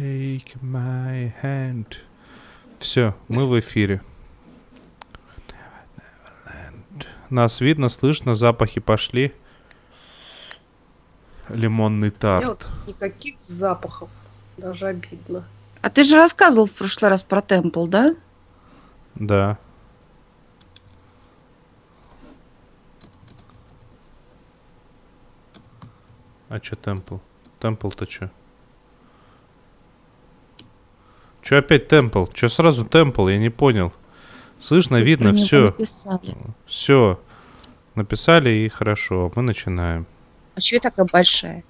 Take my hand. Все, мы в эфире. Нас видно, слышно, запахи пошли. Лимонный тарт. Нет никаких запахов. Даже обидно. А ты же рассказывал в прошлый раз про темпл, да? Да. А чё темпл? Темпл-то чё? Чё опять темпл? Чё сразу темпл? Я не понял. Слышно, Тут видно, все. написали. Все. Написали и хорошо. Мы начинаем. А я такая большая?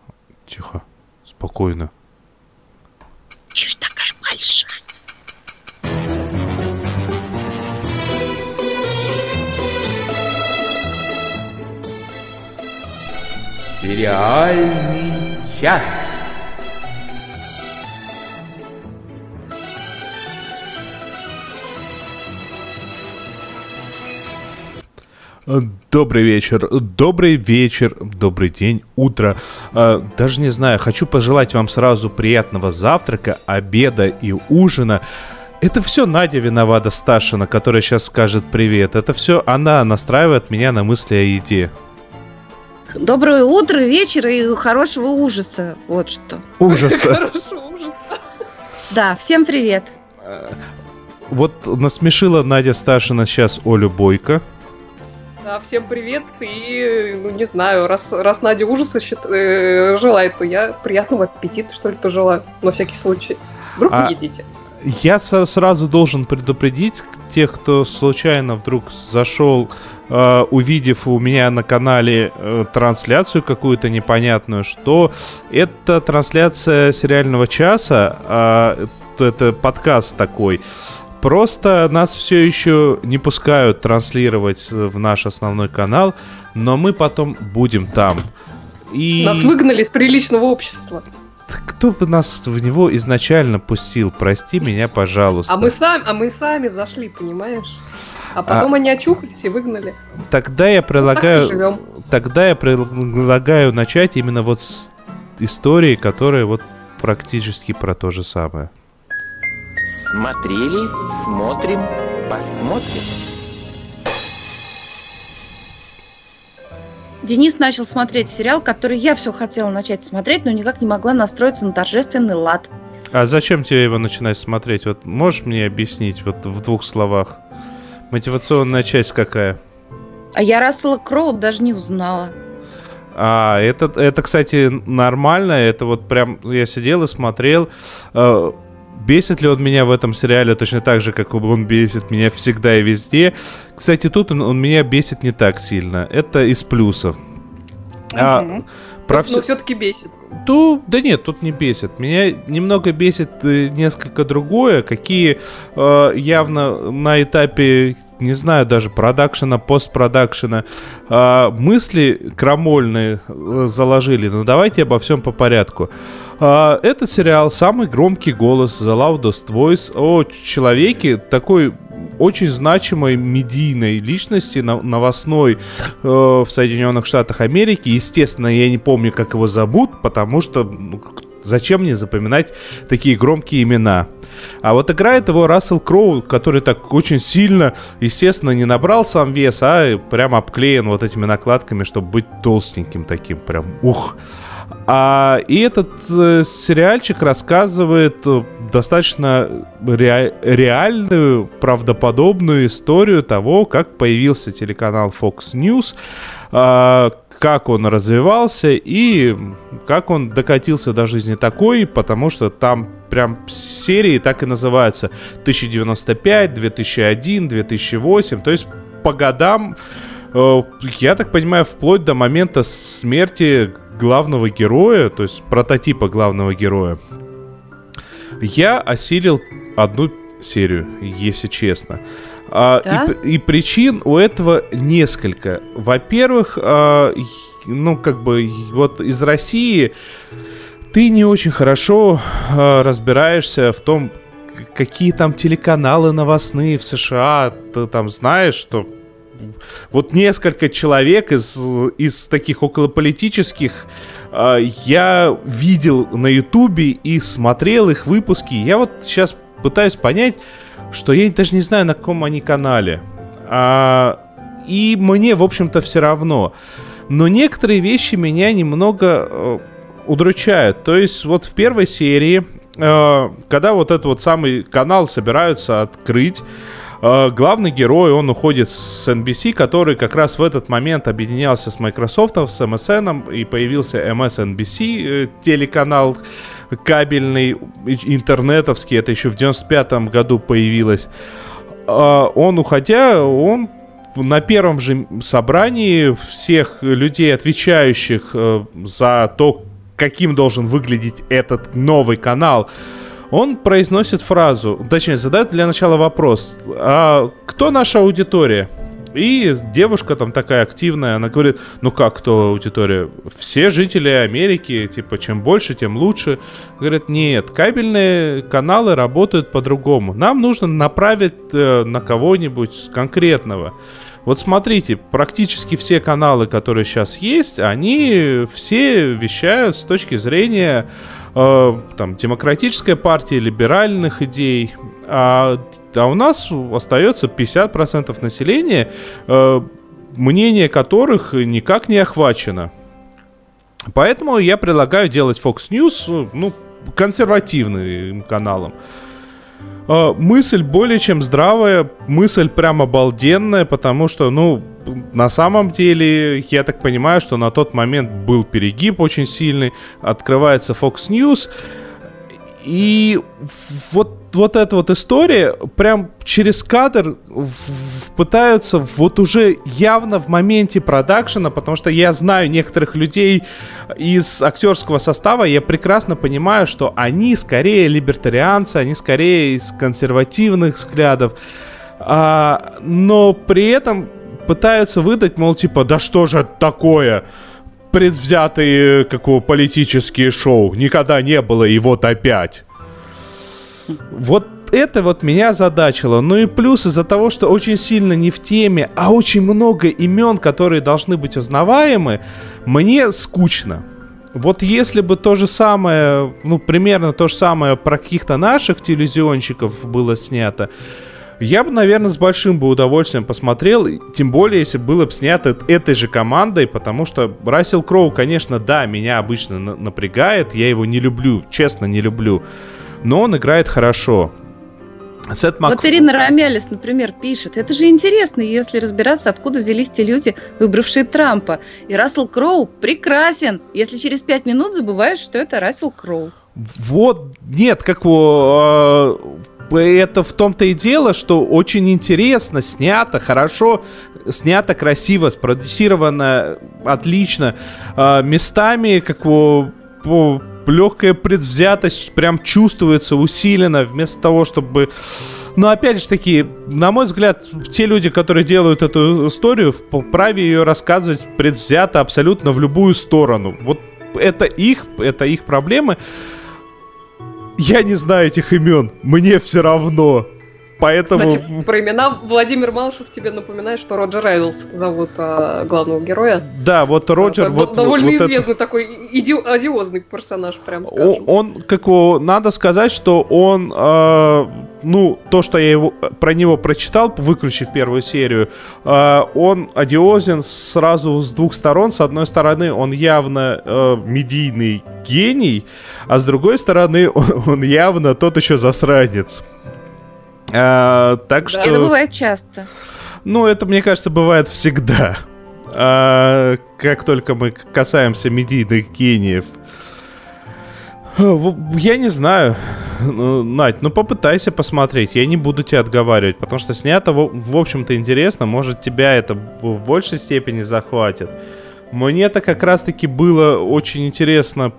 Тихо. Спокойно. Я такая большая? Сериальный час. Добрый вечер, добрый вечер, добрый день, утро. Э, Даже не знаю, хочу пожелать вам сразу приятного завтрака, обеда и ужина. Это все Надя виновата Сташина, которая сейчас скажет привет. Это все она настраивает меня на мысли о еде. Доброе утро, вечер и хорошего ужаса. Вот что. Ужаса. Хорошо, ужас. Да, всем привет. Вот насмешила Надя Сташина сейчас Олю Бойко. Да, всем привет. И, ну, не знаю, раз, раз Надя ужаса счит- э, желает, то я приятного аппетита, что ли, пожелаю. На всякий случай. Вдруг А- не едите. Я сразу должен предупредить тех, кто случайно вдруг зашел, э, увидев у меня на канале э, трансляцию какую-то непонятную, что это трансляция сериального часа, а это подкаст такой. Просто нас все еще не пускают транслировать э, в наш основной канал, но мы потом будем там. И Нас выгнали из приличного общества. кто бы нас в него изначально пустил? Прости меня, пожалуйста. А мы сами, а мы сами зашли, понимаешь? А потом они очухались и выгнали. Тогда я и предлагаю, живем. тогда я предлагаю начать именно вот с истории, которая вот практически про то же самое. Смотрели, смотрим, посмотрим. Денис начал смотреть сериал, который я все хотела начать смотреть, но никак не могла настроиться на торжественный лад. А зачем тебе его начинать смотреть? Вот можешь мне объяснить вот в двух словах? Мотивационная часть какая? А я Рассела Кроу даже не узнала. А, это, это, кстати, нормально. Это вот прям я сидел и смотрел. Э, бесит ли он меня в этом сериале точно так же, как он бесит меня всегда и везде. Кстати, тут он, он меня бесит не так сильно. Это из плюсов. А, Мгм. про Но всё- все-таки бесит. Ту, да нет, тут не бесит. Меня немного бесит э, несколько другое, какие э, явно на этапе, не знаю, даже продакшена, постпродакшена, э, мысли крамольные э, заложили. Но давайте обо всем по порядку. Э, этот сериал «Самый громкий голос» The Loudest Voice о человеке такой очень значимой медийной личности, новостной э, в Соединенных Штатах Америки. Естественно, я не помню, как его зовут, потому что ну, зачем мне запоминать такие громкие имена. А вот играет его Рассел Кроу, который так очень сильно, естественно, не набрал сам вес, а прям обклеен вот этими накладками, чтобы быть толстеньким таким, прям ух. А, и этот э, сериальчик рассказывает э, достаточно ре- реальную, правдоподобную историю того, как появился телеканал Fox News, а, как он развивался и как он докатился до жизни такой, потому что там прям серии так и называются. 1095, 2001, 2008, то есть по годам, э, я так понимаю, вплоть до момента смерти главного героя, то есть прототипа главного героя, я осилил одну серию, если честно. А, Да? и, и причин у этого несколько. Во-первых, а, ну, как бы, вот из России ты не очень хорошо а, разбираешься в том, какие там телеканалы новостные в США. Ты там знаешь, что вот несколько человек из, из таких околополитических а, я видел на Ютубе и смотрел их выпуски. Я вот сейчас пытаюсь понять, что я даже не знаю, на каком они канале. А, и мне, в общем-то, все равно. Но некоторые вещи меня немного э, удручают. То есть вот в первой серии, э, когда вот этот вот самый канал собираются открыть, э, главный герой, он уходит с NBC, который как раз в этот момент объединялся с Microsoft, с MSN, и появился MSNBC, э, телеканал кабельный, интернетовский, это еще в 95 году появилось. Э, он, уходя, он на первом же собрании всех людей, отвечающих за то, каким должен выглядеть этот новый канал, он произносит фразу, точнее, задает для начала вопрос, а кто наша аудитория? И девушка там такая активная, она говорит, ну как кто аудитория? Все жители Америки, типа, чем больше, тем лучше. Говорит, нет, кабельные каналы работают по-другому. Нам нужно направить э, на кого-нибудь конкретного. Вот смотрите, практически все каналы, которые сейчас есть, они все вещают с точки зрения э, там, демократической партии, либеральных идей. А, а у нас остается 50% населения, э, мнение которых никак не охвачено. Поэтому я предлагаю делать Fox News ну, консервативным каналом. Э, мысль более чем здравая, мысль прям обалденная, потому что, ну, на самом деле, я так понимаю, что на тот момент был перегиб очень сильный, открывается Fox News, и вот, вот эта вот история прям через кадр в, пытаются вот уже явно в моменте продакшена, потому что я знаю некоторых людей из актерского состава, я прекрасно понимаю, что они скорее либертарианцы, они скорее из консервативных взглядов, а, но при этом пытаются выдать, мол, типа, да что же это такое? предвзятые как его, политические шоу. Никогда не было, и вот опять. Вот это вот меня задачило. Ну и плюс из-за того, что очень сильно не в теме, а очень много имен, которые должны быть узнаваемы, мне скучно. Вот если бы то же самое, ну примерно то же самое про каких-то наших телевизионщиков было снято, я бы, наверное, с большим бы удовольствием посмотрел, тем более, если было бы снято этой же командой, потому что Рассел Кроу, конечно, да, меня обычно напрягает, я его не люблю, честно не люблю, но он играет хорошо. Сет Мак... Вот Ирина Рамялис, например, пишет, это же интересно, если разбираться, откуда взялись те люди, выбравшие Трампа. И Рассел Кроу прекрасен, если через пять минут забываешь, что это Рассел Кроу. Вот, нет, как у это в том-то и дело, что очень интересно, снято, хорошо, снято красиво, спродюсировано отлично. Э, местами, как его легкая предвзятость прям чувствуется усиленно, вместо того, чтобы... Но опять же таки, на мой взгляд, те люди, которые делают эту историю, вправе ее рассказывать предвзято абсолютно в любую сторону. Вот это их, это их проблемы. Я не знаю этих имен, мне все равно. Поэтому... Кстати, про имена Владимир Малышев тебе напоминает, что Роджер Райдлс зовут а, главного героя. Да, вот Роджер... Это вот, довольно вот известный это... такой иди... одиозный персонаж, прям скажем. Он, как его, надо сказать, что он, э, ну, то, что я его, про него прочитал, выключив первую серию, э, он одиозен сразу с двух сторон. С одной стороны, он явно э, медийный гений, а с другой стороны, он, он явно тот еще засранец. А, так что... Это бывает часто. Ну, это, мне кажется, бывает всегда. А, как только мы касаемся медийных гениев. Я не знаю, ну, Надь, ну попытайся посмотреть, я не буду тебя отговаривать, потому что снято, в, общем-то, интересно, может тебя это в большей степени захватит. Мне-то как раз-таки было очень интересно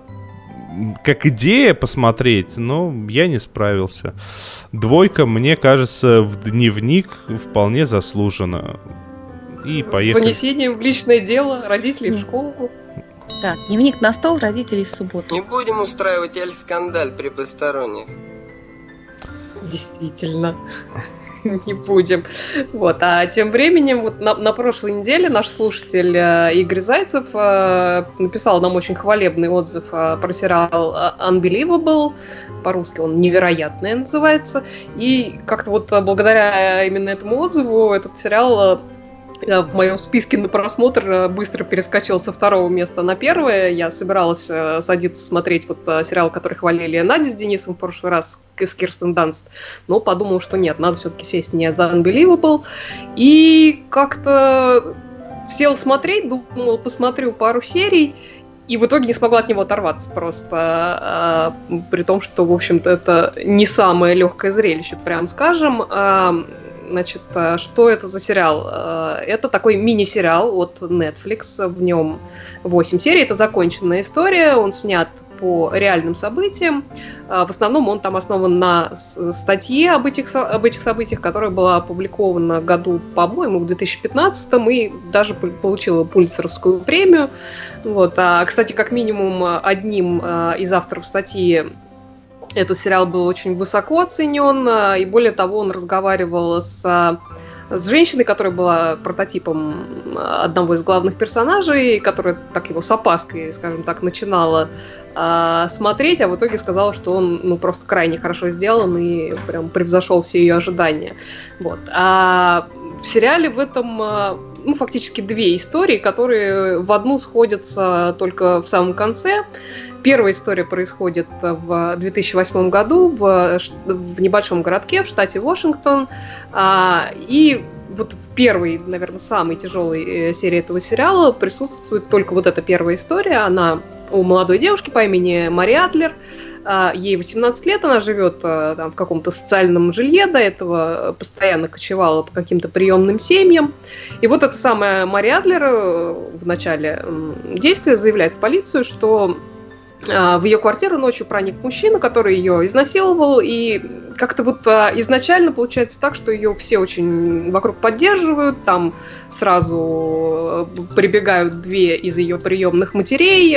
как идея посмотреть, но я не справился. Двойка, мне кажется, в дневник вполне заслуженно. И поехали. С занесением в личное дело, родителей в школу. Так, дневник на стол, родителей в субботу. Не будем устраивать эль-скандаль при посторонних. Действительно. не будем. Вот. А тем временем, вот на, на прошлой неделе наш слушатель э, Игорь Зайцев э, написал нам очень хвалебный отзыв э, про сериал Unbelievable. По-русски он «Невероятное» называется. И как-то вот благодаря именно этому отзыву этот сериал в моем списке на просмотр э, быстро перескочил со второго места на первое. Я собиралась э, садиться смотреть вот э, сериал, который хвалили Надя с Денисом в прошлый раз, с Кирстен Данст, но подумал, что нет, надо все-таки сесть мне за Unbelievable. И как-то сел смотреть, думал, посмотрю пару серий, и в итоге не смогла от него оторваться просто, а, при том, что, в общем-то, это не самое легкое зрелище, прям скажем. Значит, э, что это за сериал? Э, это такой мини-сериал от Netflix. В нем 8 серий. Это законченная история. Он снят по реальным событиям. Э, в основном он там основан на статье об этих, об этих событиях, которая была опубликована году, по-моему, в 2015 и даже получила Пульцеровскую премию. Вот. А, кстати, как минимум одним из авторов статьи этот сериал был очень высоко оценен, а, и более того, он разговаривал с, а, с женщиной, которая была прототипом одного из главных персонажей, которая так его с опаской, скажем так, начинала э, смотреть, а в итоге сказала, что он ну, просто крайне хорошо сделан и прям превзошел все ее ожидания. Вот. А в сериале в этом ну, фактически две истории, которые в одну сходятся только в самом конце. Первая история происходит в 2008 году в, в небольшом городке в штате Вашингтон. А, и вот в первой, наверное, самой тяжелой э, серии этого сериала присутствует только вот эта первая история. Она у молодой девушки по имени Мари Адлер. А, ей 18 лет, она живет а, там, в каком-то социальном жилье, до этого постоянно кочевала по каким-то приемным семьям. И вот эта самая Мари Адлер э, в начале действия заявляет в полицию, что а, в ее квартиру ночью проник мужчина, который ее изнасиловал, и как-то вот изначально получается так, что ее все очень вокруг поддерживают, там сразу э, прибегают две из ее приемных матерей,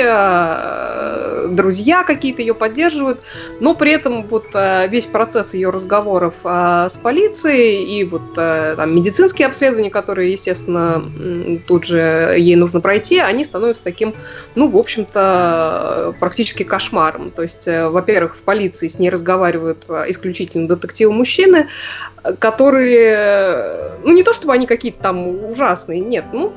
друзья какие-то ее поддерживают, но при этом вот э, весь процесс ее разговоров с полицией и вот там, медицинские обследования, которые, естественно, тут же ей нужно пройти, они становятся таким, ну, в общем-то, практически кошмаром. То есть, во-первых, в полиции с ней разговаривают исключительно детективы-мужчины, которые, ну, не то чтобы они какие-то там ужасные, нет, ну,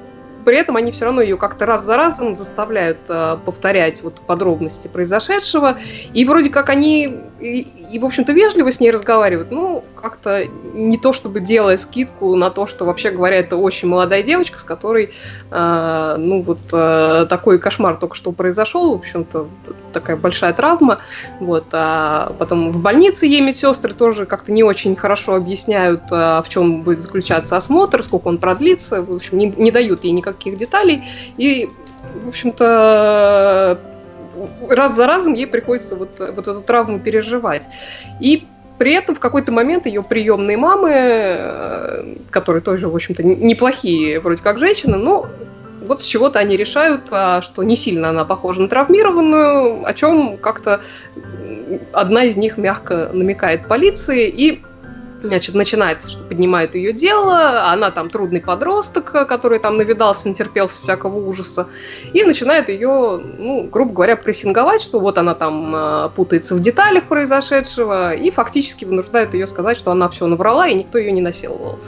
при этом они все равно ее как-то раз за разом заставляют э, повторять вот подробности произошедшего. И вроде как они и, и, в общем-то, вежливо с ней разговаривают. Ну, как-то не то чтобы делая скидку на то, что, вообще говоря, это очень молодая девочка, с которой, э, ну, вот э, такой кошмар только что произошел. В общем-то, такая большая травма. Вот. А потом в больнице ей медсестры тоже как-то не очень хорошо объясняют, э, в чем будет заключаться осмотр, сколько он продлится. В общем, не, не дают ей никак никаких деталей. И, в общем-то, раз за разом ей приходится вот, вот эту травму переживать. И при этом в какой-то момент ее приемные мамы, э, которые тоже, в общем-то, неплохие вроде как женщины, но вот с чего-то они решают, а, что не сильно она похожа на травмированную, о чем как-то одна из них мягко намекает полиции, и Значит, начинается, что поднимают ее дело, она там трудный подросток, который там навидался, натерпелся всякого ужаса, и начинает ее, ну, грубо говоря, прессинговать, что вот она там э, путается в деталях произошедшего, и фактически вынуждают ее сказать, что она все наврала, и никто ее не насиловал.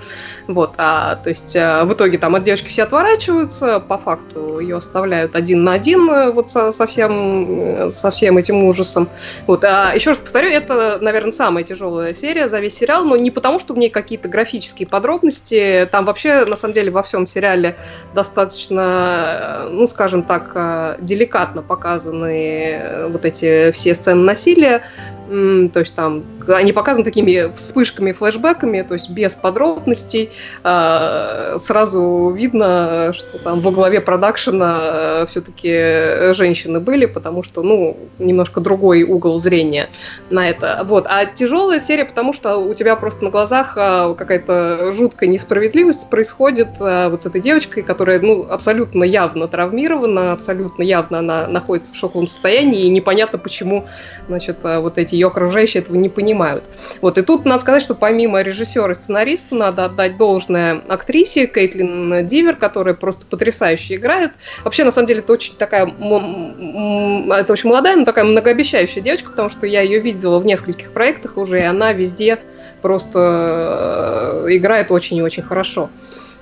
Вот, а, то есть э, в итоге там от девочки все отворачиваются, по факту ее оставляют один на один э, вот со, со, всем, со всем этим ужасом. Вот, а еще раз повторю, это, наверное, самая тяжелая серия за весь сериал, но не потому, что в ней какие-то графические подробности, там вообще, на самом деле, во всем сериале достаточно, ну, скажем так, э, деликатно показаны э, вот эти все сцены насилия, то есть там они показаны такими вспышками, флешбеками, то есть без подробностей. А, сразу видно, что там во главе продакшена э, все-таки женщины были, потому что, ну, немножко другой угол зрения на это. Вот. А тяжелая серия, потому что у тебя просто на глазах а, какая-то жуткая несправедливость происходит а, вот с этой девочкой, которая, ну, абсолютно явно травмирована, абсолютно явно она находится в шоковом состоянии, и непонятно, почему, значит, вот эти ее окружающие этого не понимают. Вот, и тут надо сказать, что помимо режиссера и сценариста надо отдать должное актрисе Кейтлин Дивер, которая просто потрясающе играет. Вообще, на самом деле, это очень такая, это очень молодая, но такая многообещающая девочка, потому что я ее видела в нескольких проектах уже, и она везде просто э, играет очень и очень хорошо.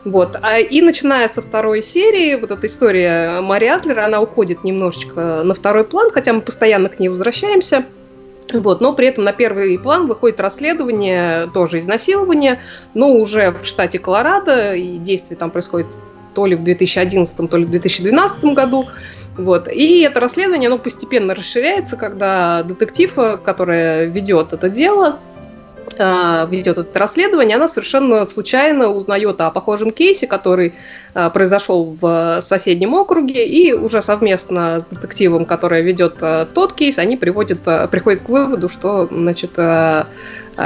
Вот. А, и начиная со второй серии, вот эта история Мари Адлера, она уходит немножечко на второй план, хотя мы постоянно к ней возвращаемся. Вот, но при этом на первый план выходит расследование, тоже изнасилование, но уже в штате Колорадо, и действие там происходит то ли в 2011, то ли в 2012 году. Вот. И это расследование, оно постепенно расширяется, когда детектив, который ведет это дело, Э, ведет это расследование, она совершенно случайно узнает о похожем кейсе, который э, произошел в соседнем округе, и уже совместно с детективом, который ведет э, тот кейс, они приводят, приходят к выводу, что значит,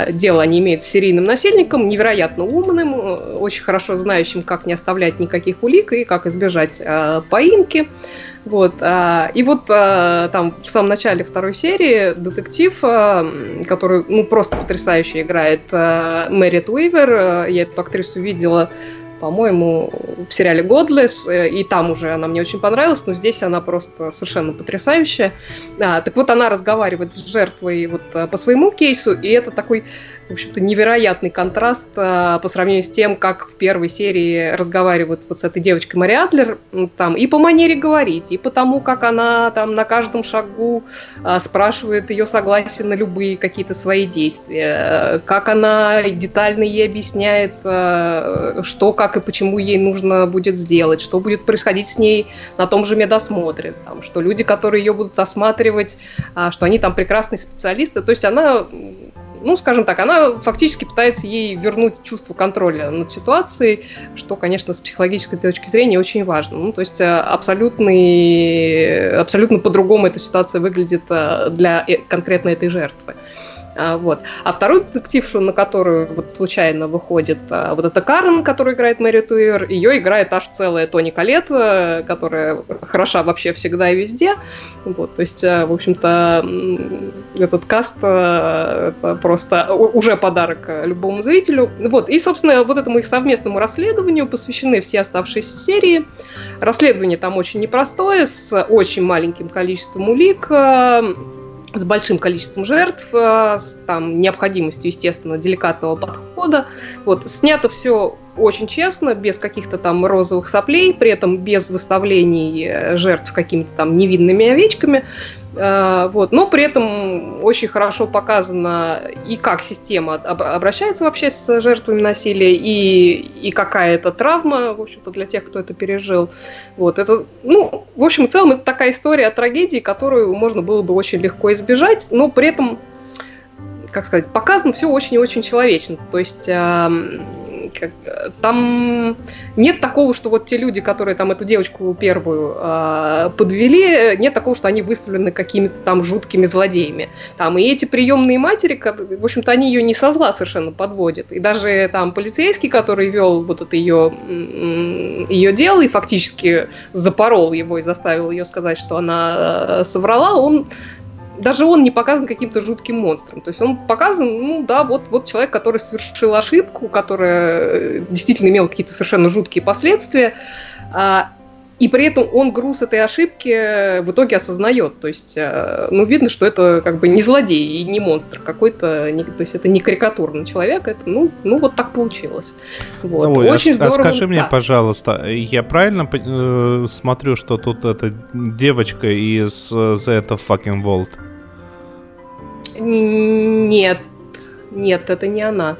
дело они имеют с серийным насильником, невероятно умным, очень хорошо знающим, как не оставлять никаких улик и как избежать поимки. Вот. И вот там в самом начале второй серии детектив, который ну, просто потрясающе играет Мэрит Уивер, я эту актрису видела по-моему, в сериале Godless, э, и там уже она мне очень понравилась, но здесь она просто совершенно потрясающая. А, так вот, она разговаривает с жертвой вот э, по своему кейсу, и это такой в общем-то, невероятный контраст а, по сравнению с тем, как в первой серии разговаривают вот с этой девочкой Мари Адлер, там, и по манере говорить, и по тому, как она там на каждом шагу а, спрашивает ее согласие на любые какие-то свои действия, как она детально ей объясняет, а, что, как и почему ей нужно будет сделать, что будет происходить с ней на том же медосмотре, там, что люди, которые ее будут осматривать, а, что они там прекрасные специалисты, то есть она ну, скажем так, она фактически пытается ей вернуть чувство контроля над ситуацией, что, конечно, с психологической точки зрения очень важно. Ну, то есть э, абсолютный, абсолютно по-другому эта ситуация выглядит э, для э, конкретно этой жертвы. А, вот. А вторую детектившу, на которую вот случайно выходит а, вот эта Карен, которая играет Мэри Туир, ее играет аж целая Тони Калет, э, которая хороша вообще всегда и везде. Вот, то есть, э, в общем-то, этот каст э, просто уже подарок любому зрителю. Вот. И, собственно, вот этому их совместному расследованию посвящены все оставшиеся серии. Расследование там очень непростое, с очень маленьким количеством улик с большим количеством жертв, э, с там, необходимостью, естественно, деликатного подхода. Вот, снято все очень честно, без каких-то там розовых соплей, при этом без выставлений э, жертв какими-то там невинными овечками. Э, вот. Но при этом очень хорошо показано и как система обращается вообще с жертвами насилия, и, и какая это травма, в общем-то, для тех, кто это пережил. Вот. Это, ну, в общем и целом, это такая история о трагедии, которую можно было бы очень легко избежать, но при этом как сказать, показано все очень и очень человечно. То есть как, там нет такого, что вот те люди, которые там эту девочку первую э, подвели, нет такого, что они выставлены какими-то там жуткими злодеями. Там и эти приемные матери, в общем-то, они ее не со зла совершенно подводят. И даже там полицейский, который вел вот это ее, ее дело и фактически запорол его и заставил ее сказать, что она э, соврала, он даже он не показан каким-то жутким монстром. То есть он показан, ну да, вот, вот человек, который совершил ошибку, которая э, действительно имела какие-то совершенно жуткие последствия. А, и при этом он груз этой ошибки в итоге осознает. То есть, э, ну, видно, что это как бы не злодей и не монстр какой-то, не, то есть это не карикатурный человек, это, ну, ну вот так получилось. Вот. Ой, Очень а, здорово. А скажи мне, да. пожалуйста, я правильно э, смотрю, что тут эта девочка из э, The End of Fucking World? Нет, нет, это не она.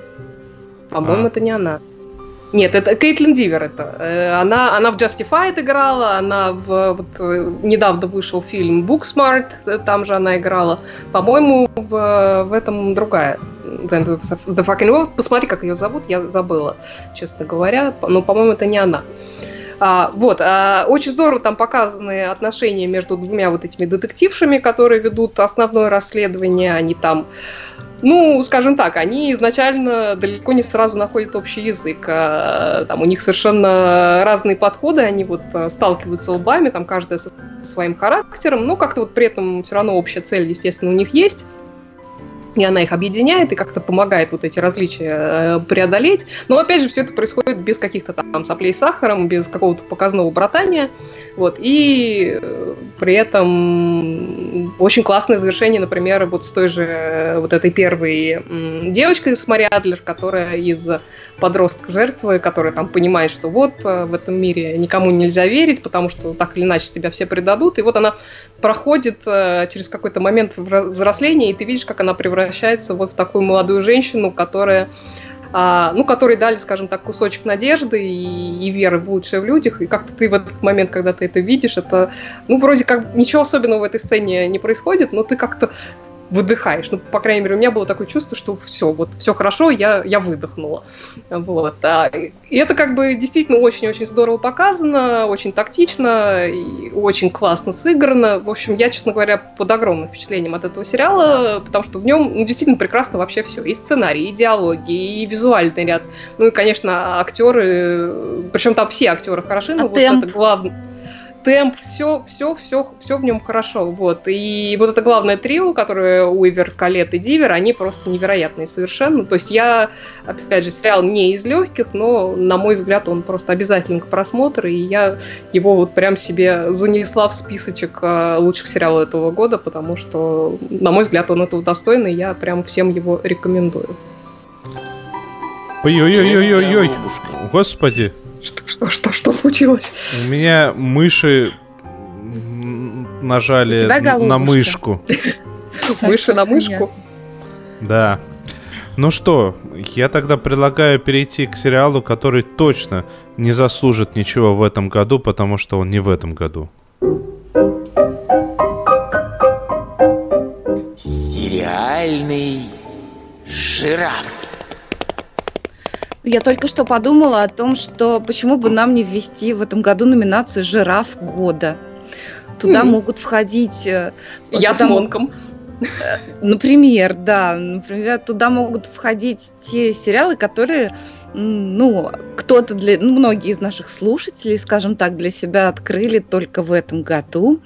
По-моему, а. это не она. Нет, это Кейтлин Дивер это. Э, она, она в Justified играла, она в вот, э, недавно вышел фильм Booksmart, э, там же она играла. По-моему, в, в этом другая. The Fucking World. Посмотри, как ее зовут, я забыла, честно говоря. Но, по-моему, это не она. А, вот, а, очень здорово там показаны отношения между двумя вот этими детектившами, которые ведут основное расследование. Они там ну, скажем так, они изначально далеко не сразу находят общий язык. А, там у них совершенно разные подходы, они вот а, сталкиваются лбами, там каждая со своим характером, но как-то вот при этом все равно общая цель, естественно, у них есть. И она их объединяет и как-то помогает вот эти различия э, преодолеть. Но опять же, все это происходит без каких-то там соплей с сахаром, без какого-то показного братания. Вот. И э, при этом очень классное завершение, например, вот с той же э, вот этой первой девочкой с Мари Адлер, которая из подростка жертвы, которая там понимает, что вот в этом мире никому нельзя верить, потому что так или иначе тебя все предадут. И вот она проходит через какой-то момент взросления, и ты видишь, как она превращается превращается вот в такую молодую женщину, которая а, ну, которые дали, скажем так, кусочек надежды и, и веры в лучшее в людях, и как-то ты в этот момент, когда ты это видишь, это, ну, вроде как ничего особенного в этой сцене не происходит, но ты как-то выдыхаешь. Ну, по крайней мере, у меня было такое чувство, что все, вот все хорошо, я, я выдохнула. Вот. А, и это как бы действительно очень-очень здорово показано, очень тактично, и очень классно сыграно. В общем, я, честно говоря, под огромным впечатлением от этого сериала, потому что в нем ну, действительно прекрасно вообще все. И сценарий, и диалоги, и визуальный ряд. Ну и, конечно, актеры, причем там все актеры хороши, но а вот темп? это главное темп, все, все, все, все в нем хорошо. Вот. И вот это главное трио, которое Уивер, Калет и Дивер, они просто невероятные совершенно. То есть я, опять же, сериал не из легких, но, на мой взгляд, он просто обязательный к просмотру, и я его вот прям себе занесла в списочек э, лучших сериалов этого года, потому что, на мой взгляд, он этого достойный, и я прям всем его рекомендую. Ой-ой-ой-ой-ой-ой, господи. Что, что, что, что случилось? У меня мыши нажали на мышку. Мыши на мышку? Да. Ну что, я тогда предлагаю перейти к сериалу, который точно не заслужит ничего в этом году, потому что он не в этом году. Сериальный жираф. Я только что подумала о том, что почему бы нам не ввести в этом году номинацию «Жираф года». Туда mm. могут входить... Э, Я с Монком. Э, например, да. Например, туда могут входить те сериалы, которые ну, кто-то для, ну, многие из наших слушателей, скажем так, для себя открыли только в этом году,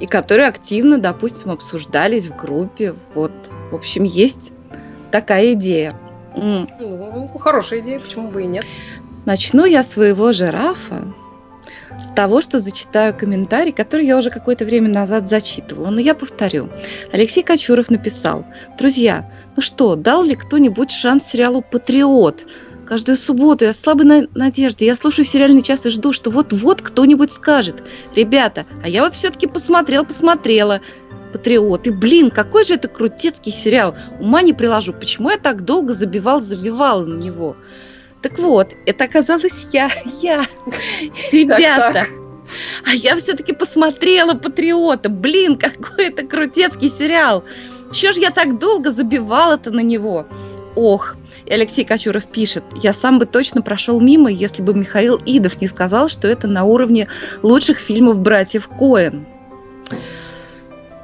и которые активно, допустим, обсуждались в группе. Вот, в общем, есть такая идея. Ну, хорошая идея, почему бы и нет. Начну я своего жирафа с того, что зачитаю комментарий, который я уже какое-то время назад зачитывала, но я повторю. Алексей Кочуров написал, «Друзья, ну что, дал ли кто-нибудь шанс сериалу «Патриот»? Каждую субботу я слабой на надежде, я слушаю сериальный час и жду, что вот-вот кто-нибудь скажет, ребята, а я вот все-таки посмотрел, посмотрела, патриоты. Блин, какой же это крутецкий сериал. Ума не приложу. Почему я так долго забивал, забивала на него? Так вот, это оказалась я, я, ребята. Так, так. А я все-таки посмотрела «Патриота». Блин, какой это крутецкий сериал. Чего ж я так долго забивала-то на него? Ох, и Алексей Кочуров пишет, я сам бы точно прошел мимо, если бы Михаил Идов не сказал, что это на уровне лучших фильмов братьев Коэн.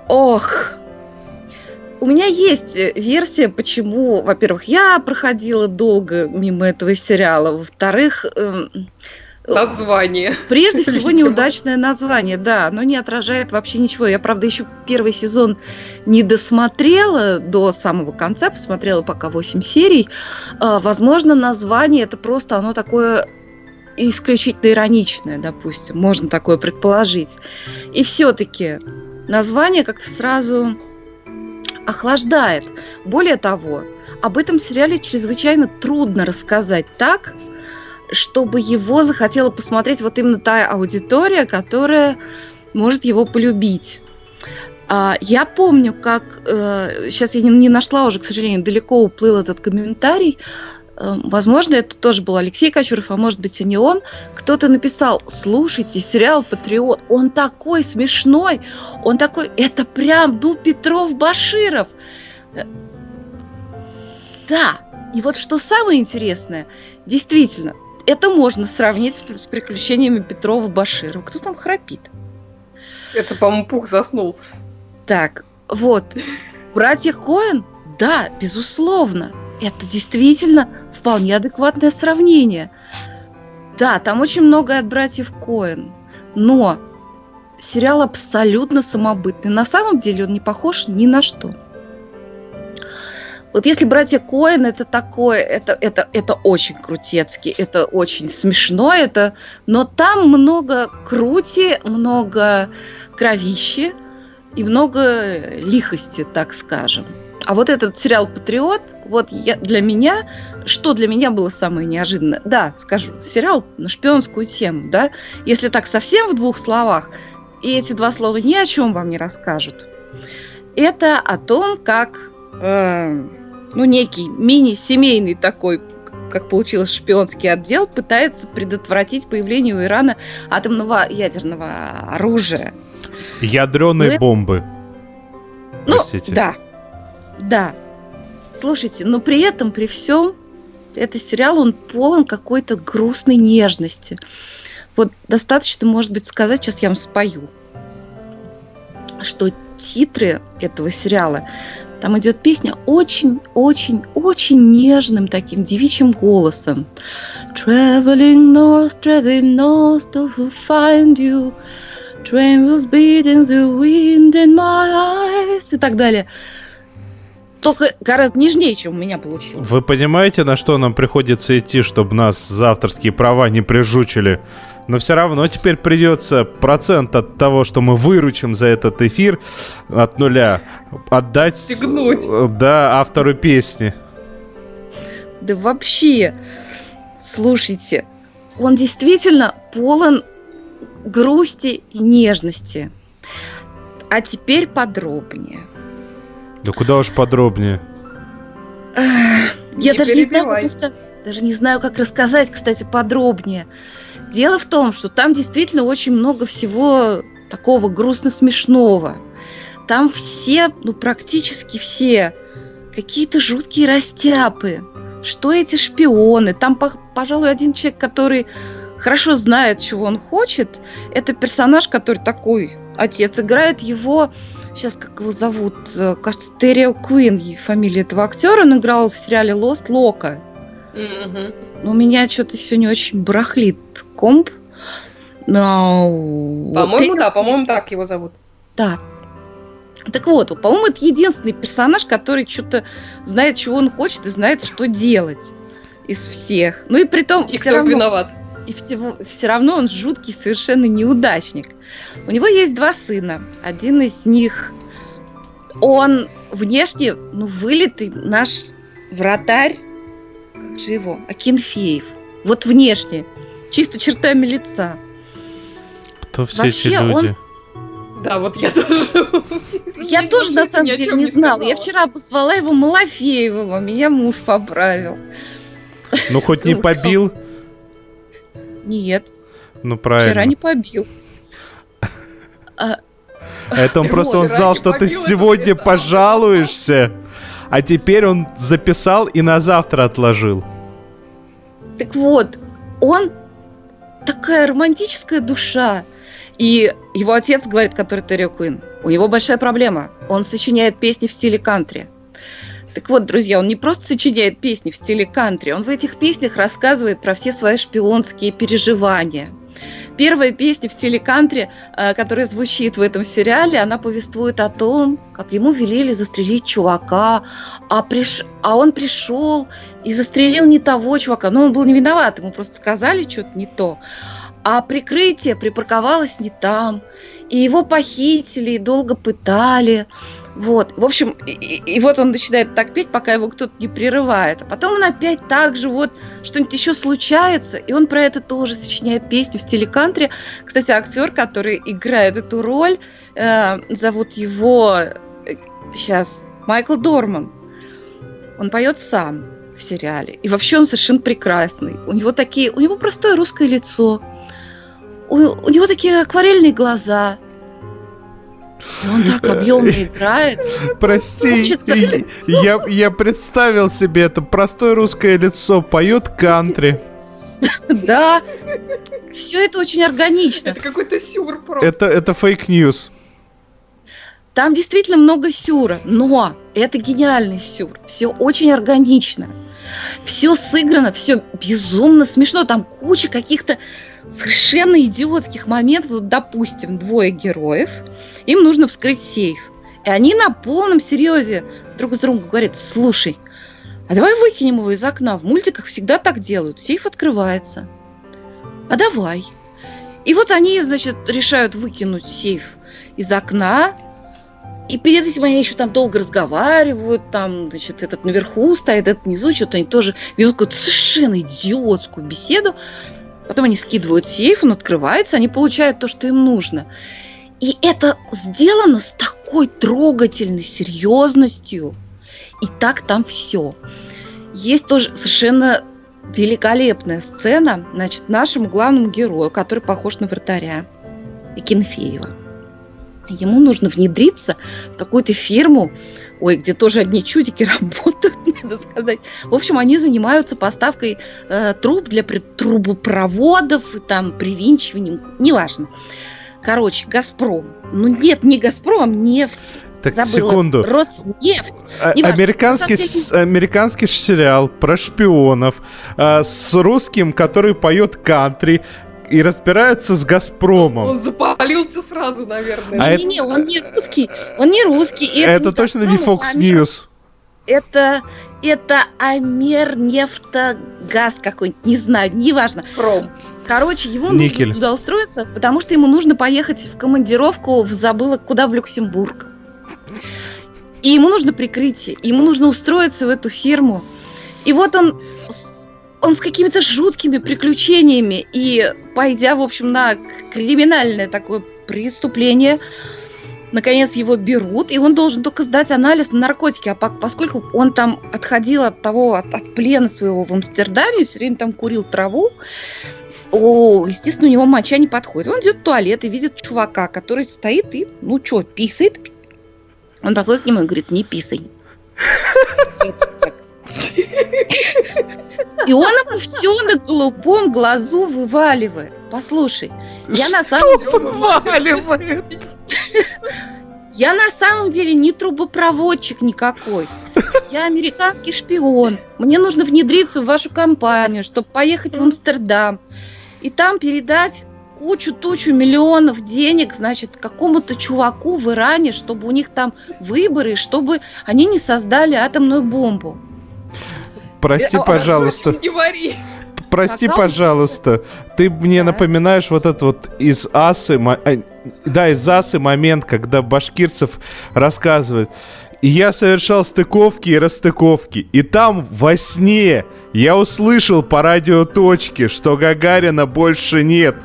Ох, у меня есть э, версия, почему, во-первых, я проходила долго мимо этого сериала, во-вторых, эм, Название. Прежде всего, неудачное название, да, оно не отражает вообще ничего. Я, правда, еще первый сезон не досмотрела до самого конца, посмотрела пока 8 серий. А, возможно, название это просто оно такое исключительно ироничное, допустим, можно такое предположить. И все-таки название как-то сразу охлаждает. Более того, об этом сериале чрезвычайно трудно рассказать так, чтобы его захотела посмотреть вот именно та аудитория, которая может его полюбить. А, я помню, как э, сейчас я не нашла уже, к сожалению, далеко уплыл этот комментарий, возможно, это тоже был Алексей Кочуров, а может быть и не он. Кто-то написал, слушайте, сериал «Патриот», он такой смешной, он такой, это прям, ну, Петров-Баширов. Э, да, и вот что самое интересное, действительно, это можно сравнить с, приключениями Петрова-Баширова. Кто там храпит? Это, по-моему, Пух заснул. Так, вот. Братья Коэн? Да, безусловно это действительно вполне адекватное сравнение. Да, там очень многое от братьев Коэн, но сериал абсолютно самобытный. На самом деле он не похож ни на что. Вот если братья Коэн это такое, это, это, это очень крутецки, это очень смешно, это, но там много крути, много кровищи и много лихости, так скажем. А вот этот сериал «Патриот», вот я, для меня, что для меня было самое неожиданное? Да, скажу, сериал на шпионскую тему, да, если так совсем в двух словах, и эти два слова ни о чем вам не расскажут. Это о том, как э, ну, некий мини-семейный такой как получилось, шпионский отдел пытается предотвратить появление у Ирана атомного ядерного оружия. Ядреные Мы... бомбы. Ну, Простите. да. Да. Слушайте, но при этом, при всем, этот сериал, он полон какой-то грустной нежности. Вот достаточно, может быть, сказать, сейчас я вам спою, что титры этого сериала там идет песня очень-очень-очень нежным таким девичьим голосом. Traveling north, traveling north to find you. Train wheels beating the wind in my eyes. И так далее. Только гораздо нежнее, чем у меня получилось. Вы понимаете, на что нам приходится идти, чтобы нас за авторские права не прижучили? но все равно теперь придется процент от того, что мы выручим за этот эфир от нуля, отдать Стегнуть. Э, да, автору песни. Да вообще, слушайте, он действительно полон грусти и нежности. А теперь подробнее. Да куда уж подробнее? Я даже не знаю, как даже не знаю, как рассказать, кстати, подробнее. Дело в том, что там действительно очень много всего такого грустно-смешного. Там все, ну практически все, какие-то жуткие растяпы. Что эти шпионы? Там, пожалуй, один человек, который хорошо знает, чего он хочет. Это персонаж, который такой отец. Играет его, сейчас как его зовут, э, кажется, Террио Куин, фамилия этого актера. Он играл в сериале Lost Лока. Mm-hmm. У меня что-то сегодня очень барахлит комп. Но... По-моему, да, по-моему, так его зовут. Да. Так вот, по-моему, это единственный персонаж, который что-то знает, чего он хочет, и знает, что делать из всех. Ну и при том... И кто равно, виноват. И всего, все равно он жуткий совершенно неудачник. У него есть два сына. Один из них, он внешне, ну, вылитый наш вратарь как же его, Акинфеев. Вот внешне, чисто чертами лица. Кто все Вообще, эти люди? Он... Да, вот я тоже. Я тоже на самом деле не знала. Я вчера позвала его Малафеевым, а меня муж поправил. Ну хоть не побил? Нет. Ну правильно. Вчера не побил. А это он просто он знал, что ты сегодня пожалуешься а теперь он записал и на завтра отложил. Так вот, он такая романтическая душа. И его отец говорит, который Терри Куин, у него большая проблема. Он сочиняет песни в стиле кантри. Так вот, друзья, он не просто сочиняет песни в стиле кантри, он в этих песнях рассказывает про все свои шпионские переживания – Первая песня в стиле кантри, э, которая звучит в этом сериале, она повествует о том, как ему велели застрелить чувака, а, приш... а он пришел и застрелил не того чувака. Но он был не виноват, ему просто сказали что-то не то. А прикрытие припарковалось не там. И его похитили, и долго пытали. Вот, в общем, и, и, вот он начинает так петь, пока его кто-то не прерывает. А потом он опять так же вот что-нибудь еще случается, и он про это тоже сочиняет песню в стиле кантри. Кстати, актер, который играет эту роль, э, зовут его сейчас э, Майкл Дорман. Он поет сам в сериале. И вообще он совершенно прекрасный. У него такие, у него простое русское лицо. У, у него такие акварельные глаза. Он так объемно играет. Прости, я, я представил себе это простое русское лицо, поет кантри. Да, все это очень органично. Это какой-то сюр просто. Это, это fake news. Там действительно много сюра, но это гениальный сюр. Все очень органично. Все сыграно, все безумно смешно. Там куча каких-то совершенно идиотских моментов. Вот, допустим, двое героев – им нужно вскрыть сейф. И они на полном серьезе друг с другом говорят, слушай, а давай выкинем его из окна. В мультиках всегда так делают. Сейф открывается. А давай. И вот они, значит, решают выкинуть сейф из окна. И перед этим они еще там долго разговаривают, там, значит, этот наверху стоит, этот внизу, что-то они тоже ведут какую-то совершенно идиотскую беседу. Потом они скидывают сейф, он открывается, они получают то, что им нужно. И это сделано с такой трогательной серьезностью. И так там все. Есть тоже совершенно великолепная сцена, значит, нашему главному герою, который похож на вратаря, Кенфеева. Ему нужно внедриться в какую-то фирму, ой, где тоже одни чудики работают, надо сказать. В общем, они занимаются поставкой э, труб для трубопроводов, и там привинчиванием, неважно. Короче, Газпром. Ну нет, не Газпром, нефть. Так, Забыла. секунду. Роснефть. А, американский, с, американский сериал про шпионов а, с русским, который поет кантри и разбираются с Газпромом. Он запалился сразу, наверное. А Не-не-не, это... он не русский. Он не русский. Это, это не точно не Fox а News. Это, это Амер нефтогаз какой-нибудь, не знаю, неважно. Хром. Короче, ему Никель. нужно туда устроиться, потому что ему нужно поехать в командировку в забыла куда в Люксембург. И ему нужно прикрытие, ему нужно устроиться в эту фирму. И вот он, он с какими-то жуткими приключениями и пойдя, в общем, на криминальное такое преступление, наконец его берут, и он должен только сдать анализ на наркотики. А поскольку он там отходил от того, от, от плена своего в Амстердаме, все время там курил траву, о, естественно, у него моча не подходит. Он идет в туалет и видит чувака, который стоит и, ну что, писает, он подходит к нему и говорит, не писай. И он ему все на голубом глазу вываливает. Послушай, я на самом деле... вываливает? Я на самом деле не трубопроводчик никакой. Я американский шпион. Мне нужно внедриться в вашу компанию, чтобы поехать в Амстердам. И там передать кучу-тучу миллионов денег, значит, какому-то чуваку в Иране, чтобы у них там выборы, чтобы они не создали атомную бомбу. Прости, э, пожалуйста. Не вари. Прости, Пока пожалуйста, ты мне да. напоминаешь вот этот вот из Асы, э, да, из Асы момент, когда башкирцев рассказывает. И я совершал стыковки и расстыковки. И там во сне я услышал по радиоточке, что Гагарина больше нет.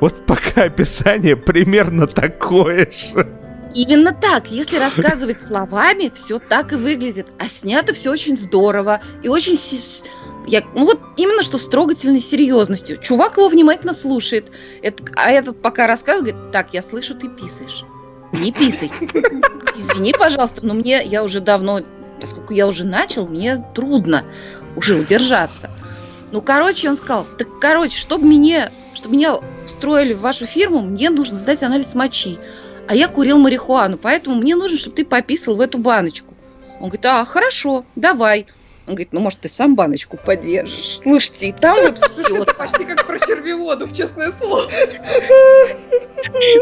Вот пока описание примерно такое же. Именно так. Если рассказывать словами, все так и выглядит. А снято все очень здорово и очень... Я, ну вот именно что с трогательной серьезностью. Чувак его внимательно слушает, это, а этот пока рассказывает, говорит, так, я слышу, ты писаешь не писай. Извини, пожалуйста, но мне, я уже давно, поскольку я уже начал, мне трудно уже удержаться. Ну, короче, он сказал, так, короче, чтобы меня, чтобы меня устроили в вашу фирму, мне нужно сдать анализ мочи. А я курил марихуану, поэтому мне нужно, чтобы ты пописал в эту баночку. Он говорит, а, хорошо, давай. Он говорит, ну, может, ты сам баночку подержишь. Слушайте, и там вот все. Это почти как про сервиводов, честное слово.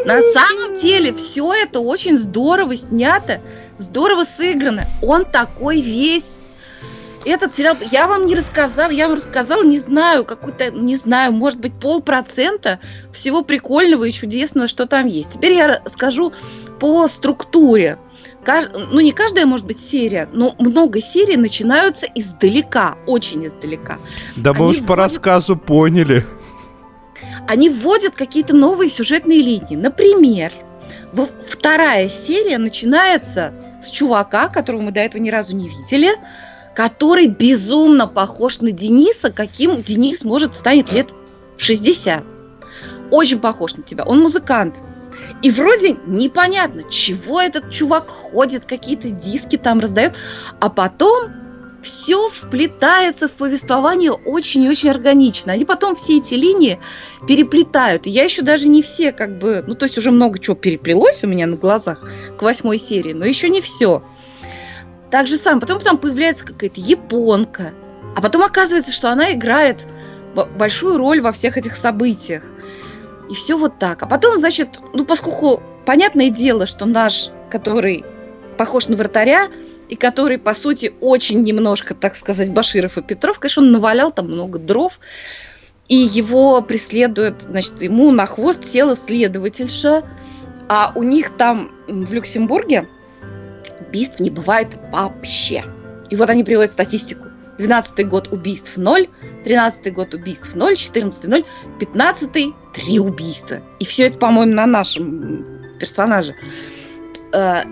На самом деле, все это очень здорово снято, здорово сыграно. Он такой весь этот сериал, я вам не рассказала, я вам рассказала, не знаю, какой-то, не знаю, может быть, полпроцента всего прикольного и чудесного, что там есть. Теперь я скажу по структуре ну не каждая может быть серия, но много серий начинаются издалека, очень издалека. Да мы уж вводят... по рассказу поняли. Они вводят какие-то новые сюжетные линии. Например, вторая серия начинается с чувака, которого мы до этого ни разу не видели, который безумно похож на Дениса, каким Денис может станет лет в 60. Очень похож на тебя. Он музыкант. И вроде непонятно, чего этот чувак ходит, какие-то диски там раздает, а потом все вплетается в повествование очень и очень органично. Они потом все эти линии переплетают. я еще даже не все как бы... Ну, то есть уже много чего переплелось у меня на глазах к восьмой серии, но еще не все. Так же сам. Потом там появляется какая-то японка. А потом оказывается, что она играет большую роль во всех этих событиях. И все вот так. А потом, значит, ну, поскольку понятное дело, что наш, который похож на вратаря, и который, по сути, очень немножко, так сказать, Баширов и Петров, конечно, он навалял там много дров, и его преследует, значит, ему на хвост села следовательша, а у них там в Люксембурге убийств не бывает вообще. И вот они приводят статистику. 12 год убийств 0, 13 год убийств 0, 14 0, 15 3 убийства. И все это, по-моему, на нашем персонаже. Э,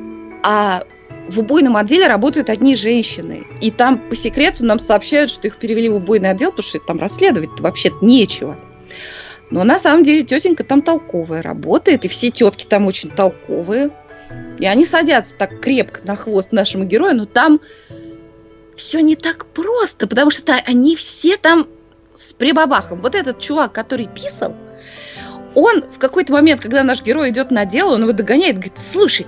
а в убойном отделе работают одни женщины. И там по секрету нам сообщают, что их перевели в убойный отдел, потому что там расследовать вообще-то нечего. Но на самом деле тетенька там толковая работает, и все тетки там очень толковые. И они садятся так крепко на хвост нашему герою, но там все не так просто, потому что они все там с прибабахом. Вот этот чувак, который писал, он в какой-то момент, когда наш герой идет на дело, он его догоняет, говорит, слушай,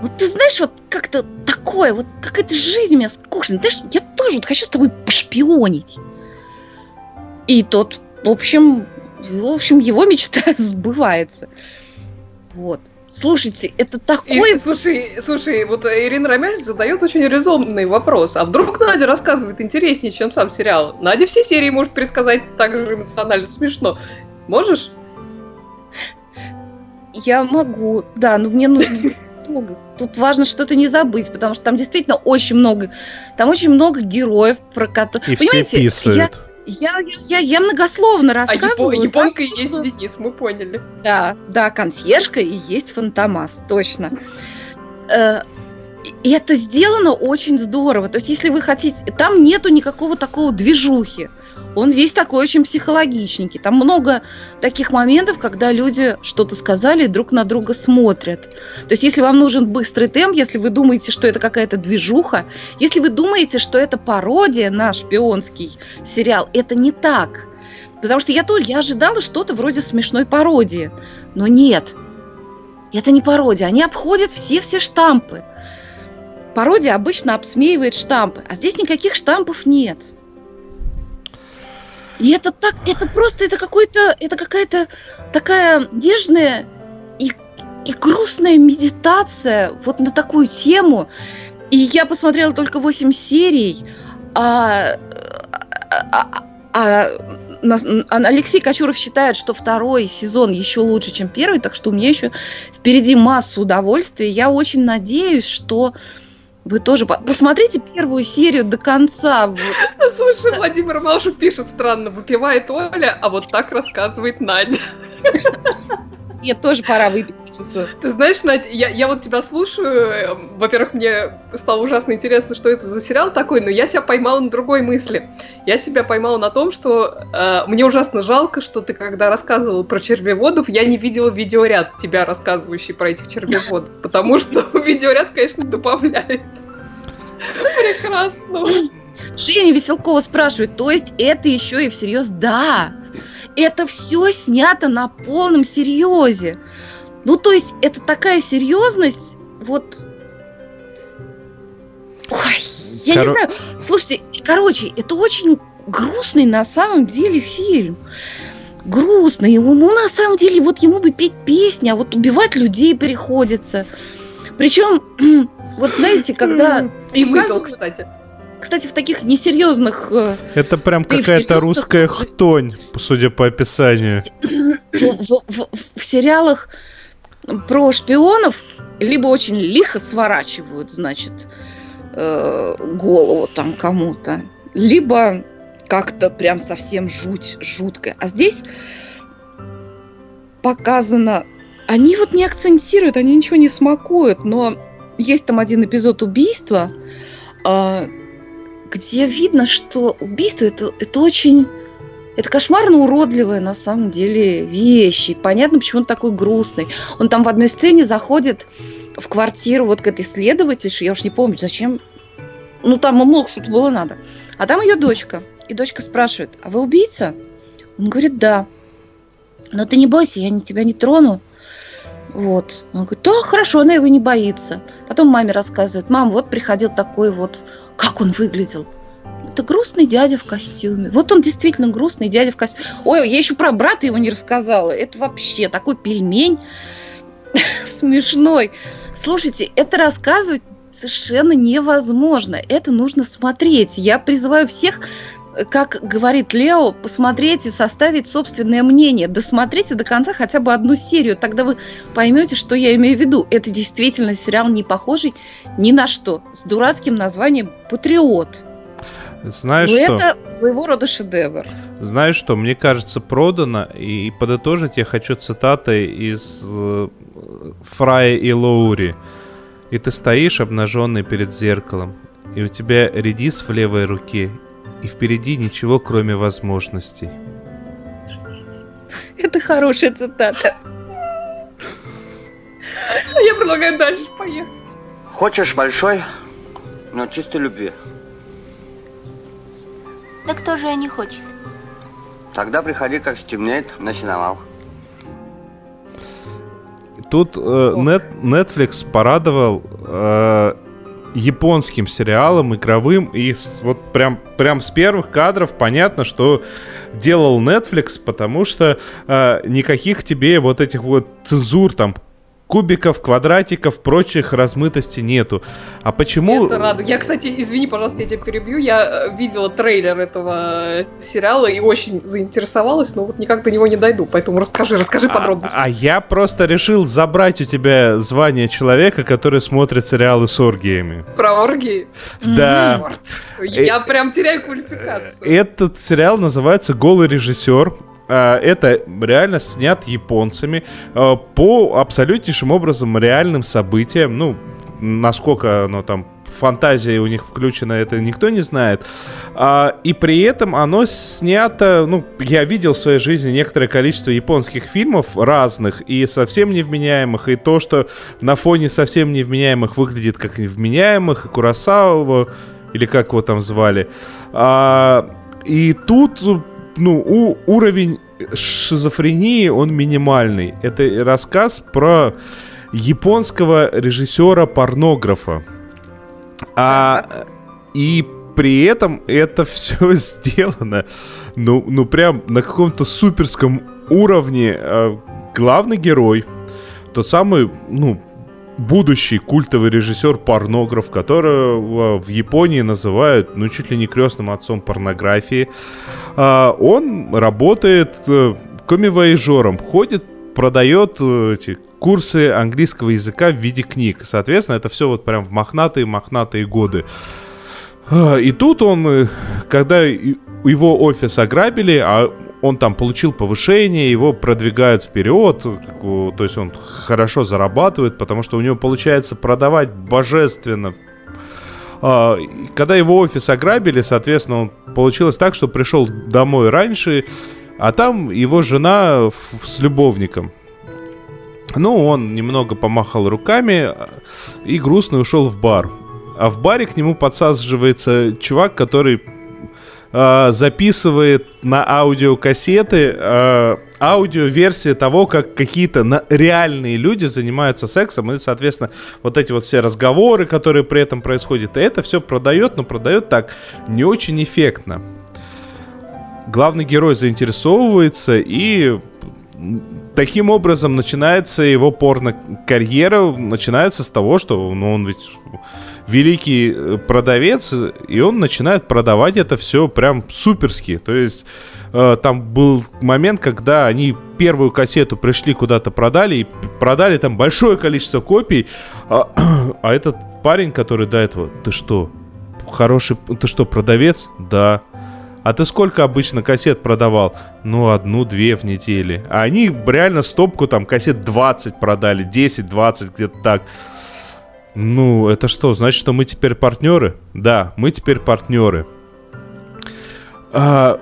вот ты знаешь, вот как-то такое, вот какая-то жизнь у меня скучная. Ты знаешь, я тоже вот хочу с тобой пошпионить. И тот, в общем, в общем, его мечта сбывается. Вот. Слушайте, это такой... И, слушай, слушай, вот Ирина Ромяль задает очень резонный вопрос. А вдруг Надя рассказывает интереснее, чем сам сериал? Надя все серии может пересказать так же эмоционально смешно. Можешь? Я могу, да, но мне нужно много. Тут важно что-то не забыть, потому что там действительно очень много, там очень много героев, про которых... И Понимаете, все писают. Я, я, я, я многословно рассказываю. А японка так, есть что... Денис, мы поняли. Да, да, консьержка и есть фантомас, точно. Э, и это сделано очень здорово. То есть, если вы хотите, там нету никакого такого движухи он весь такой очень психологичненький. Там много таких моментов, когда люди что-то сказали и друг на друга смотрят. То есть, если вам нужен быстрый темп, если вы думаете, что это какая-то движуха, если вы думаете, что это пародия на шпионский сериал, это не так. Потому что я тоже я ожидала что-то вроде смешной пародии. Но нет, это не пародия. Они обходят все-все штампы. Пародия обычно обсмеивает штампы, а здесь никаких штампов нет. И это так, это просто, это какой-то, это какая-то такая нежная и, и грустная медитация вот на такую тему. И я посмотрела только 8 серий, а, а, а, а Алексей Кочуров считает, что второй сезон еще лучше, чем первый, так что у меня еще впереди масса удовольствия. Я очень надеюсь, что вы тоже посмотрите первую серию до конца. Слушай, Владимир Малышев пишет странно, выпивает Оля, а вот так рассказывает Надя. Мне тоже пора выпить. Ты знаешь, Надя, я, я вот тебя слушаю. Эм, во-первых, мне стало ужасно интересно, что это за сериал такой, но я себя поймала на другой мысли. Я себя поймала на том, что э, мне ужасно жалко, что ты, когда рассказывал про червеводов, я не видела видеоряд тебя, рассказывающий про этих червеводов. Потому что видеоряд, конечно, добавляет. Прекрасно. Женя Веселкова спрашивает, то есть это еще и всерьез? Да, это все снято на полном серьезе. Ну, то есть, это такая серьезность, вот... Ой, я Кор... не знаю. Слушайте, короче, это очень грустный на самом деле фильм. Грустный. Ему на самом деле вот ему бы петь песни, а вот убивать людей приходится. Причем, вот знаете, когда... И выпил, кстати. Кстати, в таких несерьезных... Э, Это прям какая-то русская хтонь, судя по описанию. В, в, в, в сериалах про шпионов либо очень лихо сворачивают, значит, э, голову там кому-то, либо как-то прям совсем жуть, жутко. А здесь показано, они вот не акцентируют, они ничего не смакуют, но есть там один эпизод убийства, э, где видно, что убийство это, это очень... Это кошмарно уродливая на самом деле вещь. И понятно, почему он такой грустный. Он там в одной сцене заходит в квартиру вот к этой следовательше, я уж не помню, зачем. Ну, там ему что-то было надо. А там ее дочка. И дочка спрашивает, а вы убийца? Он говорит, да. Но ты не бойся, я тебя не трону. Вот. Он говорит, да, хорошо, она его не боится. Потом маме рассказывает, мам, вот приходил такой вот как он выглядел? Это грустный дядя в костюме. Вот он действительно грустный дядя в костюме. Ой, я еще про брата его не рассказала. Это вообще такой пельмень смешной. Слушайте, это рассказывать совершенно невозможно. Это нужно смотреть. Я призываю всех как говорит Лео, посмотреть и составить собственное мнение. Досмотрите до конца хотя бы одну серию, тогда вы поймете, что я имею в виду. Это действительно сериал не похожий ни на что, с дурацким названием «Патриот». Знаешь Но что? это своего рода шедевр. Знаешь что, мне кажется, продано, и подытожить я хочу цитаты из э, Фрая и Лоури. И ты стоишь обнаженный перед зеркалом, и у тебя редис в левой руке, и впереди ничего, кроме возможностей. Это хорошая цитата. Я предлагаю дальше поехать. Хочешь большой, но чистой любви. Да кто же не хочет? Тогда приходи, как стемнеет, на сеновал. Тут э, Netflix порадовал э, японским сериалом игровым и с, вот прям прям с первых кадров понятно, что делал Netflix, потому что э, никаких тебе вот этих вот цензур там кубиков, квадратиков, прочих размытости нету. А почему... Это рада. Я, кстати, извини, пожалуйста, я тебя перебью. Я э, видела трейлер этого сериала и очень заинтересовалась, но вот никак до него не дойду. Поэтому расскажи, расскажи а, подробно. А, а я просто решил забрать у тебя звание человека, который смотрит сериалы с оргиями. Про оргии? Да. Я прям теряю квалификацию. Этот сериал называется «Голый режиссер». А, это реально снят японцами а, по абсолютнейшим образом реальным событиям. Ну, насколько оно там фантазия у них включена, это никто не знает. А, и при этом оно снято, ну, я видел в своей жизни некоторое количество японских фильмов разных и совсем невменяемых, и то, что на фоне совсем невменяемых выглядит как невменяемых, и Курасава, или как его там звали. А, и тут ну, у, уровень шизофрении, он минимальный. Это рассказ про японского режиссера-порнографа. А, и при этом это все сделано, ну, ну прям на каком-то суперском уровне. А, главный герой, тот самый, ну, будущий культовый режиссер-порнограф, которого в Японии называют, ну, чуть ли не крестным отцом порнографии. А, он работает э, комивояжером, ходит, продает э, эти курсы английского языка в виде книг. Соответственно, это все вот прям в мохнатые-мохнатые годы. А, и тут он, э, когда его офис ограбили, а он там получил повышение, его продвигают вперед, то есть он хорошо зарабатывает, потому что у него получается продавать божественно. А, когда его офис ограбили, соответственно, получилось так, что пришел домой раньше, а там его жена с любовником. Ну, он немного помахал руками и грустно ушел в бар. А в баре к нему подсаживается чувак, который э, записывает на аудиокассеты э, аудиоверсии того, как какие-то на, реальные люди занимаются сексом, и, соответственно, вот эти вот все разговоры, которые при этом происходят, и это все продает, но продает так не очень эффектно. Главный герой заинтересовывается и таким образом начинается его порно-карьера, начинается с того, что ну, он ведь великий э, продавец, и он начинает продавать это все прям суперски. То есть э, там был момент, когда они первую кассету пришли куда-то продали, и продали там большое количество копий, а, а этот парень, который до этого, ты что, хороший, ты что, продавец? Да. А ты сколько обычно кассет продавал? Ну, одну-две в неделю. А они реально стопку там кассет 20 продали, 10-20, где-то так. Ну, это что, значит, что мы теперь партнеры? Да, мы теперь партнеры. А,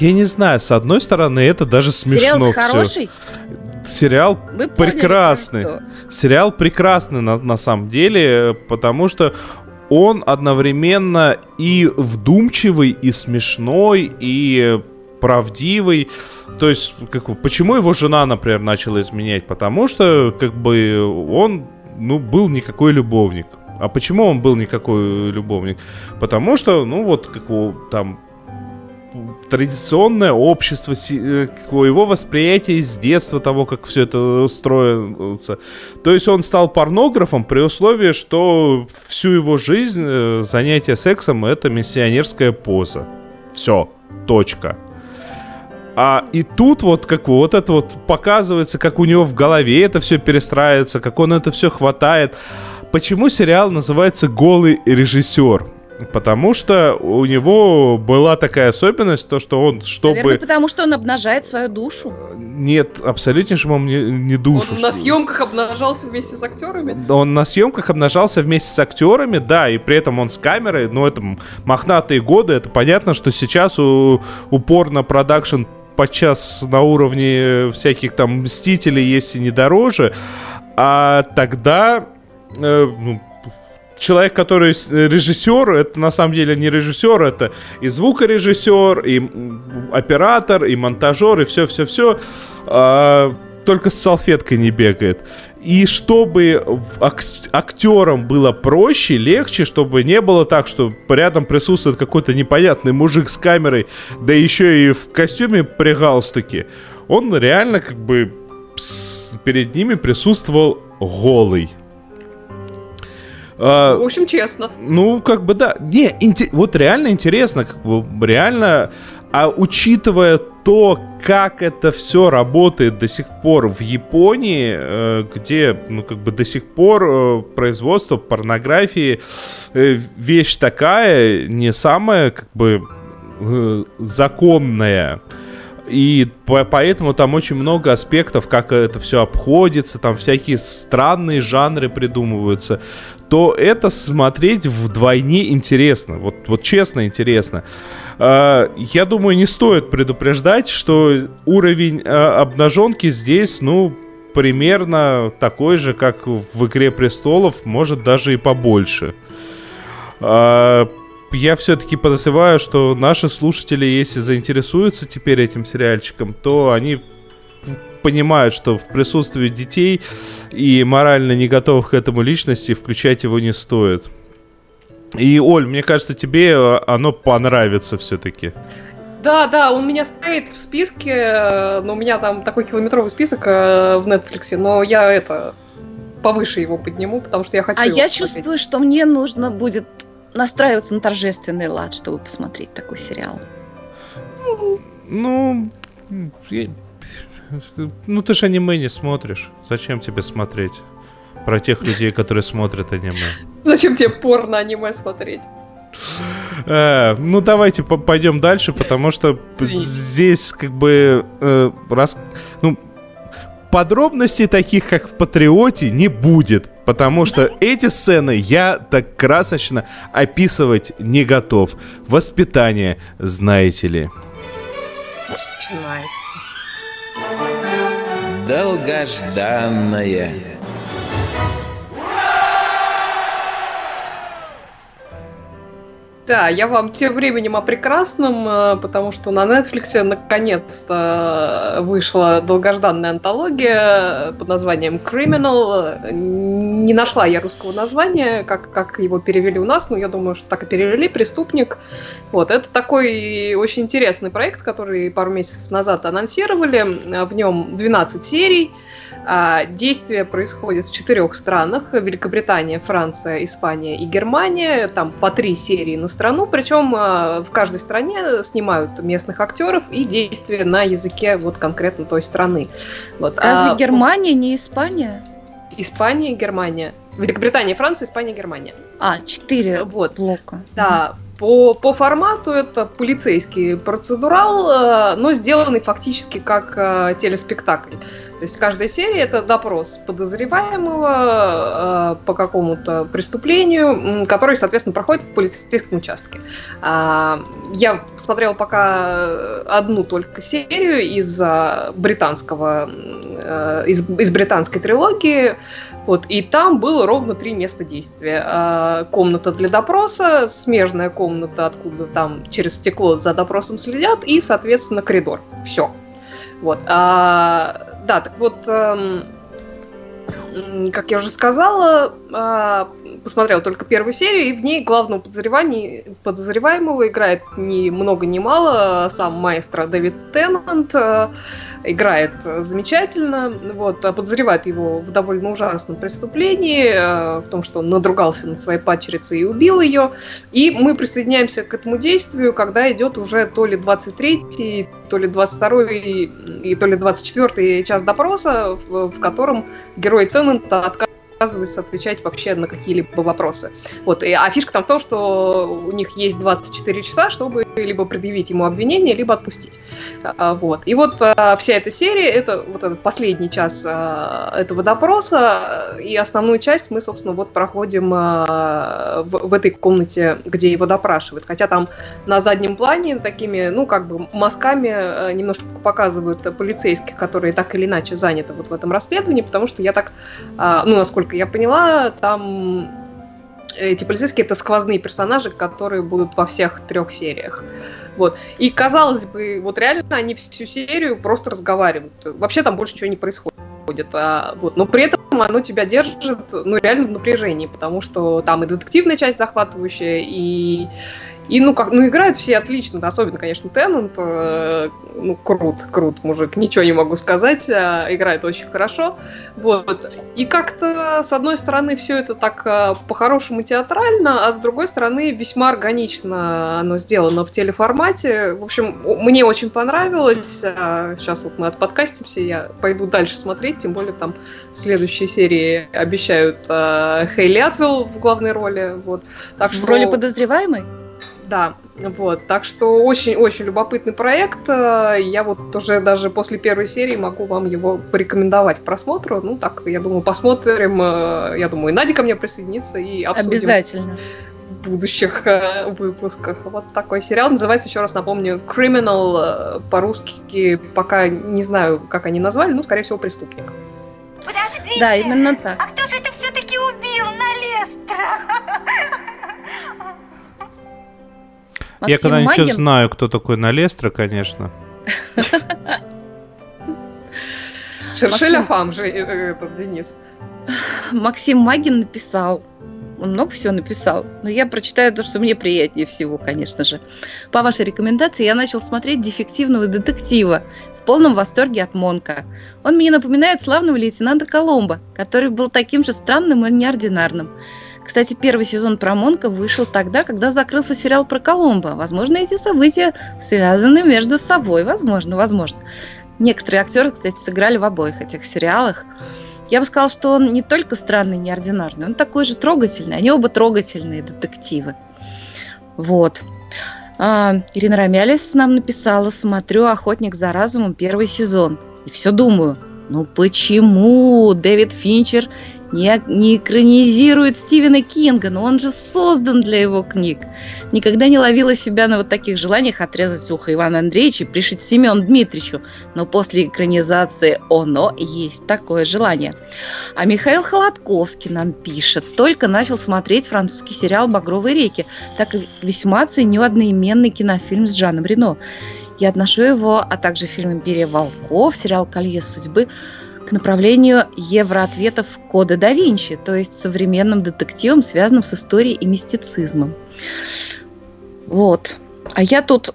я не знаю, с одной стороны, это даже смешно Сериал все. хороший? Сериал Вы прекрасный. Поняли, Сериал прекрасный на, на самом деле, потому что он одновременно и вдумчивый, и смешной, и правдивый. То есть, как, почему его жена, например, начала изменять? Потому что, как бы, он, ну, был никакой любовник. А почему он был никакой любовник? Потому что, ну, вот, как там традиционное общество, э, его восприятие с детства того, как все это устроится. То есть он стал порнографом при условии, что всю его жизнь э, занятие сексом это миссионерская поза. Все, точка. А и тут вот как вот это вот показывается, как у него в голове это все перестраивается, как он это все хватает. Почему сериал называется «Голый режиссер»? Потому что у него была такая особенность, то что он, чтобы... Наверное, потому что он обнажает свою душу. Нет, абсолютнейшим он не, не душу. Он на съемках обнажался вместе с актерами? Он на съемках обнажался вместе с актерами, да, и при этом он с камерой, но это мохнатые годы, это понятно, что сейчас у, упор на продакшн подчас на уровне всяких там Мстителей, если не дороже, а тогда э, ну, человек, который режиссер, это на самом деле не режиссер, это и звукорежиссер, и оператор, и монтажер, и все-все-все, а, только с салфеткой не бегает. И чтобы актерам было проще, легче, чтобы не было так, что рядом присутствует какой-то непонятный мужик с камерой, да еще и в костюме при галстуке, он реально как бы перед ними присутствовал голый. А, в общем, честно. Ну, как бы да. Не, инте- вот реально интересно, как бы реально, а учитывая то, как это все работает до сих пор в Японии, э, где, ну, как бы до сих пор э, производство порнографии э, вещь такая, не самая, как бы, законная. И по поэтому там очень много аспектов, как это все обходится, там всякие странные жанры придумываются то это смотреть вдвойне интересно. Вот, вот честно интересно. А, я думаю, не стоит предупреждать, что уровень а, обнаженки здесь, ну, примерно такой же, как в «Игре престолов», может даже и побольше. А, я все-таки подозреваю, что наши слушатели, если заинтересуются теперь этим сериальчиком, то они понимают, что в присутствии детей и морально не готовых к этому личности включать его не стоит. И, Оль, мне кажется, тебе э, оно понравится все-таки. Да, да, он у меня стоит в списке, но у меня там такой километровый список э, в Netflix, но я это повыше его подниму, потому что я хочу. А я посмотреть. чувствую, что мне нужно будет настраиваться на торжественный лад, чтобы посмотреть такой сериал. Ну, ну ты же аниме не смотришь. Зачем тебе смотреть? Про тех людей, которые смотрят аниме. Зачем тебе порно аниме смотреть? Э, ну давайте пойдем дальше, потому что здесь как бы э, раз, ну подробностей таких, как в Патриоте, не будет, потому что эти сцены я так красочно описывать не готов. Воспитание, знаете ли. Начинается долгожданное. Да, я вам тем временем о прекрасном, э, потому что на Netflix наконец-то вышла долгожданная антология под названием Criminal. Не нашла я русского названия, как, как его перевели у нас, но я думаю, что так и перевели, «Преступник». Вот, это такой очень интересный проект, который пару месяцев назад анонсировали. В нем 12 серий. А, действие происходит в четырех странах. Великобритания, Франция, Испания и Германия. Там по три серии на страну. Причем а, в каждой стране снимают местных актеров и действия на языке вот конкретно той страны. Вот. Разве а, Германия не Испания? Испания и Германия. Великобритания, Франция, Испания, Германия. А, четыре вот. блока. Да, по, по формату это полицейский процедурал, но сделанный фактически как телеспектакль. То есть каждая серия это допрос подозреваемого э, по какому-то преступлению, который, соответственно, проходит в полицейском участке. Э, я смотрела пока одну только серию из британского, э, из, из британской трилогии, вот, и там было ровно три места действия. Э, комната для допроса, смежная комната, откуда там через стекло за допросом следят, и, соответственно, коридор. Все. Вот. А, да, так вот, эм, как я уже сказала, э, посмотрела только первую серию, и в ней главного подозреваемого играет ни много ни мало сам маэстро Дэвид Теннант. Э, играет замечательно. Вот, подозревает его в довольно ужасном преступлении, в том, что он надругался над своей падчерицей и убил ее. И мы присоединяемся к этому действию, когда идет уже то ли 23-й, то ли 22-й и то ли 24-й час допроса, в, в котором герой Теннанта отказывается отказывается отвечать вообще на какие-либо вопросы. Вот. И, а фишка там в том, что у них есть 24 часа, чтобы либо предъявить ему обвинение, либо отпустить. А, вот. И вот а, вся эта серия, это вот этот последний час а, этого допроса, и основную часть мы, собственно, вот проходим а, в, в этой комнате, где его допрашивают. Хотя там на заднем плане такими, ну, как бы мазками а, немножко показывают полицейских, которые так или иначе заняты вот в этом расследовании, потому что я так, а, ну, насколько насколько я поняла, там эти полицейские это сквозные персонажи, которые будут во всех трех сериях. Вот. И казалось бы, вот реально они всю серию просто разговаривают. Вообще там больше ничего не происходит. А, вот. Но при этом оно тебя держит ну, реально в напряжении, потому что там и детективная часть захватывающая, и, и, ну, как, ну, играют все отлично, особенно, конечно, Теннант, э, ну, крут, крут мужик, ничего не могу сказать, э, играет очень хорошо, вот. И как-то, с одной стороны, все это так э, по-хорошему театрально, а с другой стороны, весьма органично оно сделано в телеформате. В общем, мне очень понравилось. Сейчас вот мы подкастимся, я пойду дальше смотреть, тем более там в следующей серии обещают э, Хейли Атвелл в главной роли, вот. Так в что... роли подозреваемой? Да, вот. Так что очень-очень любопытный проект. Э, я вот уже даже после первой серии могу вам его порекомендовать к просмотру. Ну, так, я думаю, посмотрим. Э, я думаю, Надя ко мне присоединится и обсудим. Обязательно в будущих э, выпусках. Вот такой сериал. Называется, еще раз напомню, Criminal. По-русски пока не знаю, как они назвали, но, скорее всего, преступник. Подождите! Да, именно так. А кто же это все-таки убил Налестра? Я когда-нибудь Магин... знаю, кто такой Налестра, конечно. Шершеля Фам же э, э, этот Денис. Максим Магин написал. Он много всего написал, но я прочитаю то, что мне приятнее всего, конечно же. По вашей рекомендации я начал смотреть дефективного детектива в полном восторге от Монка. Он мне напоминает славного лейтенанта Коломбо, который был таким же странным и неординарным. Кстати, первый сезон про Монка вышел тогда, когда закрылся сериал про Коломбо. Возможно, эти события связаны между собой. Возможно, возможно. Некоторые актеры, кстати, сыграли в обоих этих сериалах. Я бы сказала, что он не только странный, неординарный, он такой же трогательный. Они оба трогательные детективы. Вот. А, Ирина Рамялис нам написала, смотрю «Охотник за разумом» первый сезон. И все думаю, ну почему Дэвид Финчер не, не экранизирует Стивена Кинга, но он же создан для его книг. Никогда не ловила себя на вот таких желаниях отрезать ухо Ивана Андреевича и пришить Семен Дмитричу, но после экранизации «Оно» есть такое желание. А Михаил Холодковский нам пишет, только начал смотреть французский сериал «Багровые реки», так и весьма ценю одноименный кинофильм с Жаном Рено. Я отношу его, а также фильм «Империя волков», сериал «Колье судьбы» к направлению евроответов кода да Винчи, то есть современным детективом, связанным с историей и мистицизмом. Вот. А я тут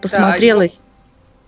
посмотрелась... Да,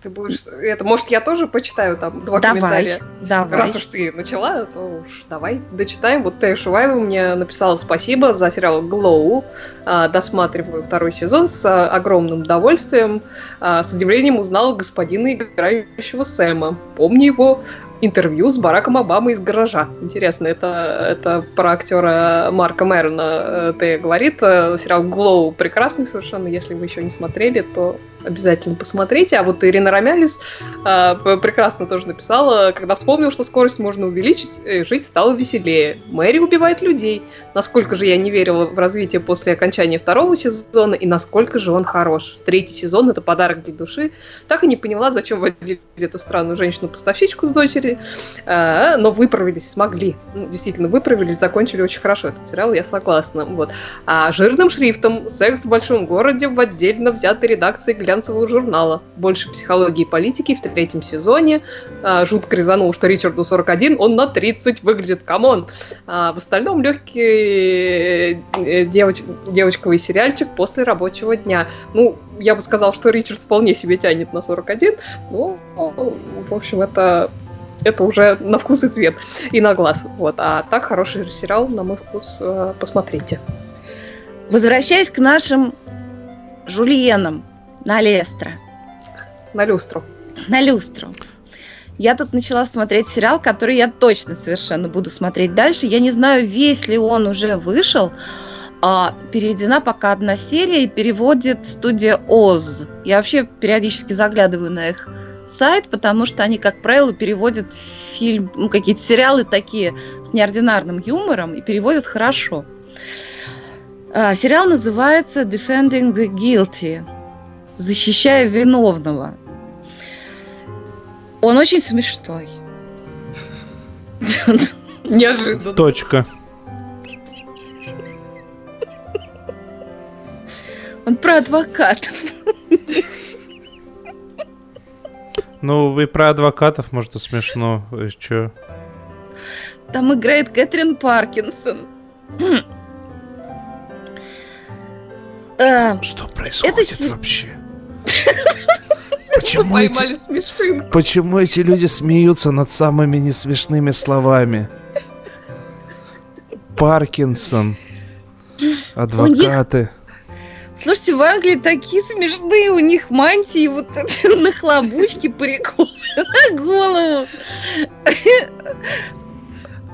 ты будешь... Это, может, я тоже почитаю там два давай, комментария? Давай. Раз уж ты начала, то уж давай дочитаем. Вот Тея Шуваева мне написала спасибо за сериал «Глоу». А, досматриваю второй сезон с а, огромным удовольствием. А, с удивлением узнала господина играющего Сэма. Помню его интервью с Бараком Обамой из гаража. Интересно, это, это про актера Марка Мэрона э, ты говорит. Э, сериал «Глоу» прекрасный совершенно. Если вы еще не смотрели, то обязательно посмотрите. А вот Ирина Ромялис э, прекрасно тоже написала, когда вспомнил, что скорость можно увеличить, э, жизнь стала веселее. Мэри убивает людей. Насколько же я не верила в развитие после окончания второго сезона, и насколько же он хорош. Третий сезон — это подарок для души. Так и не поняла, зачем вводили эту странную женщину-поставщичку с дочерью слушатели, а, но выправились, смогли. Ну, действительно, выправились, закончили очень хорошо этот сериал, я согласна. Вот. А жирным шрифтом «Секс в большом городе» в отдельно взятой редакции глянцевого журнала. Больше психологии и политики в третьем сезоне. А, жутко резанул, что Ричарду 41, он на 30 выглядит, come on. А в остальном легкий э, девоч, девочковый сериальчик после рабочего дня. Ну, я бы сказал, что Ричард вполне себе тянет на 41, но, в общем, это это уже на вкус и цвет, и на глаз. Вот. А так хороший сериал, на мой вкус, э, посмотрите. Возвращаясь к нашим жульенам на Лестро. На люстру. На люстру. Я тут начала смотреть сериал, который я точно совершенно буду смотреть дальше. Я не знаю, весь ли он уже вышел, а, переведена пока одна серия и переводит студия Оз. Я вообще периодически заглядываю на их сайт, потому что они, как правило, переводят фильм, ну, какие-то сериалы такие с неординарным юмором и переводят хорошо. А, сериал называется Defending the Guilty, защищая виновного. Он очень смешной. Неожиданно. Точка. Он про адвокатов. Ну, вы про адвокатов, может, и смешно. Че? Там играет Кэтрин Паркинсон. Что, что происходит Это... вообще? Почему эти... Почему эти люди смеются над самыми несмешными словами? Паркинсон. Адвокаты. Слушайте, в Англии такие смешные у них мантии, вот это нахлобучки, париков на голову.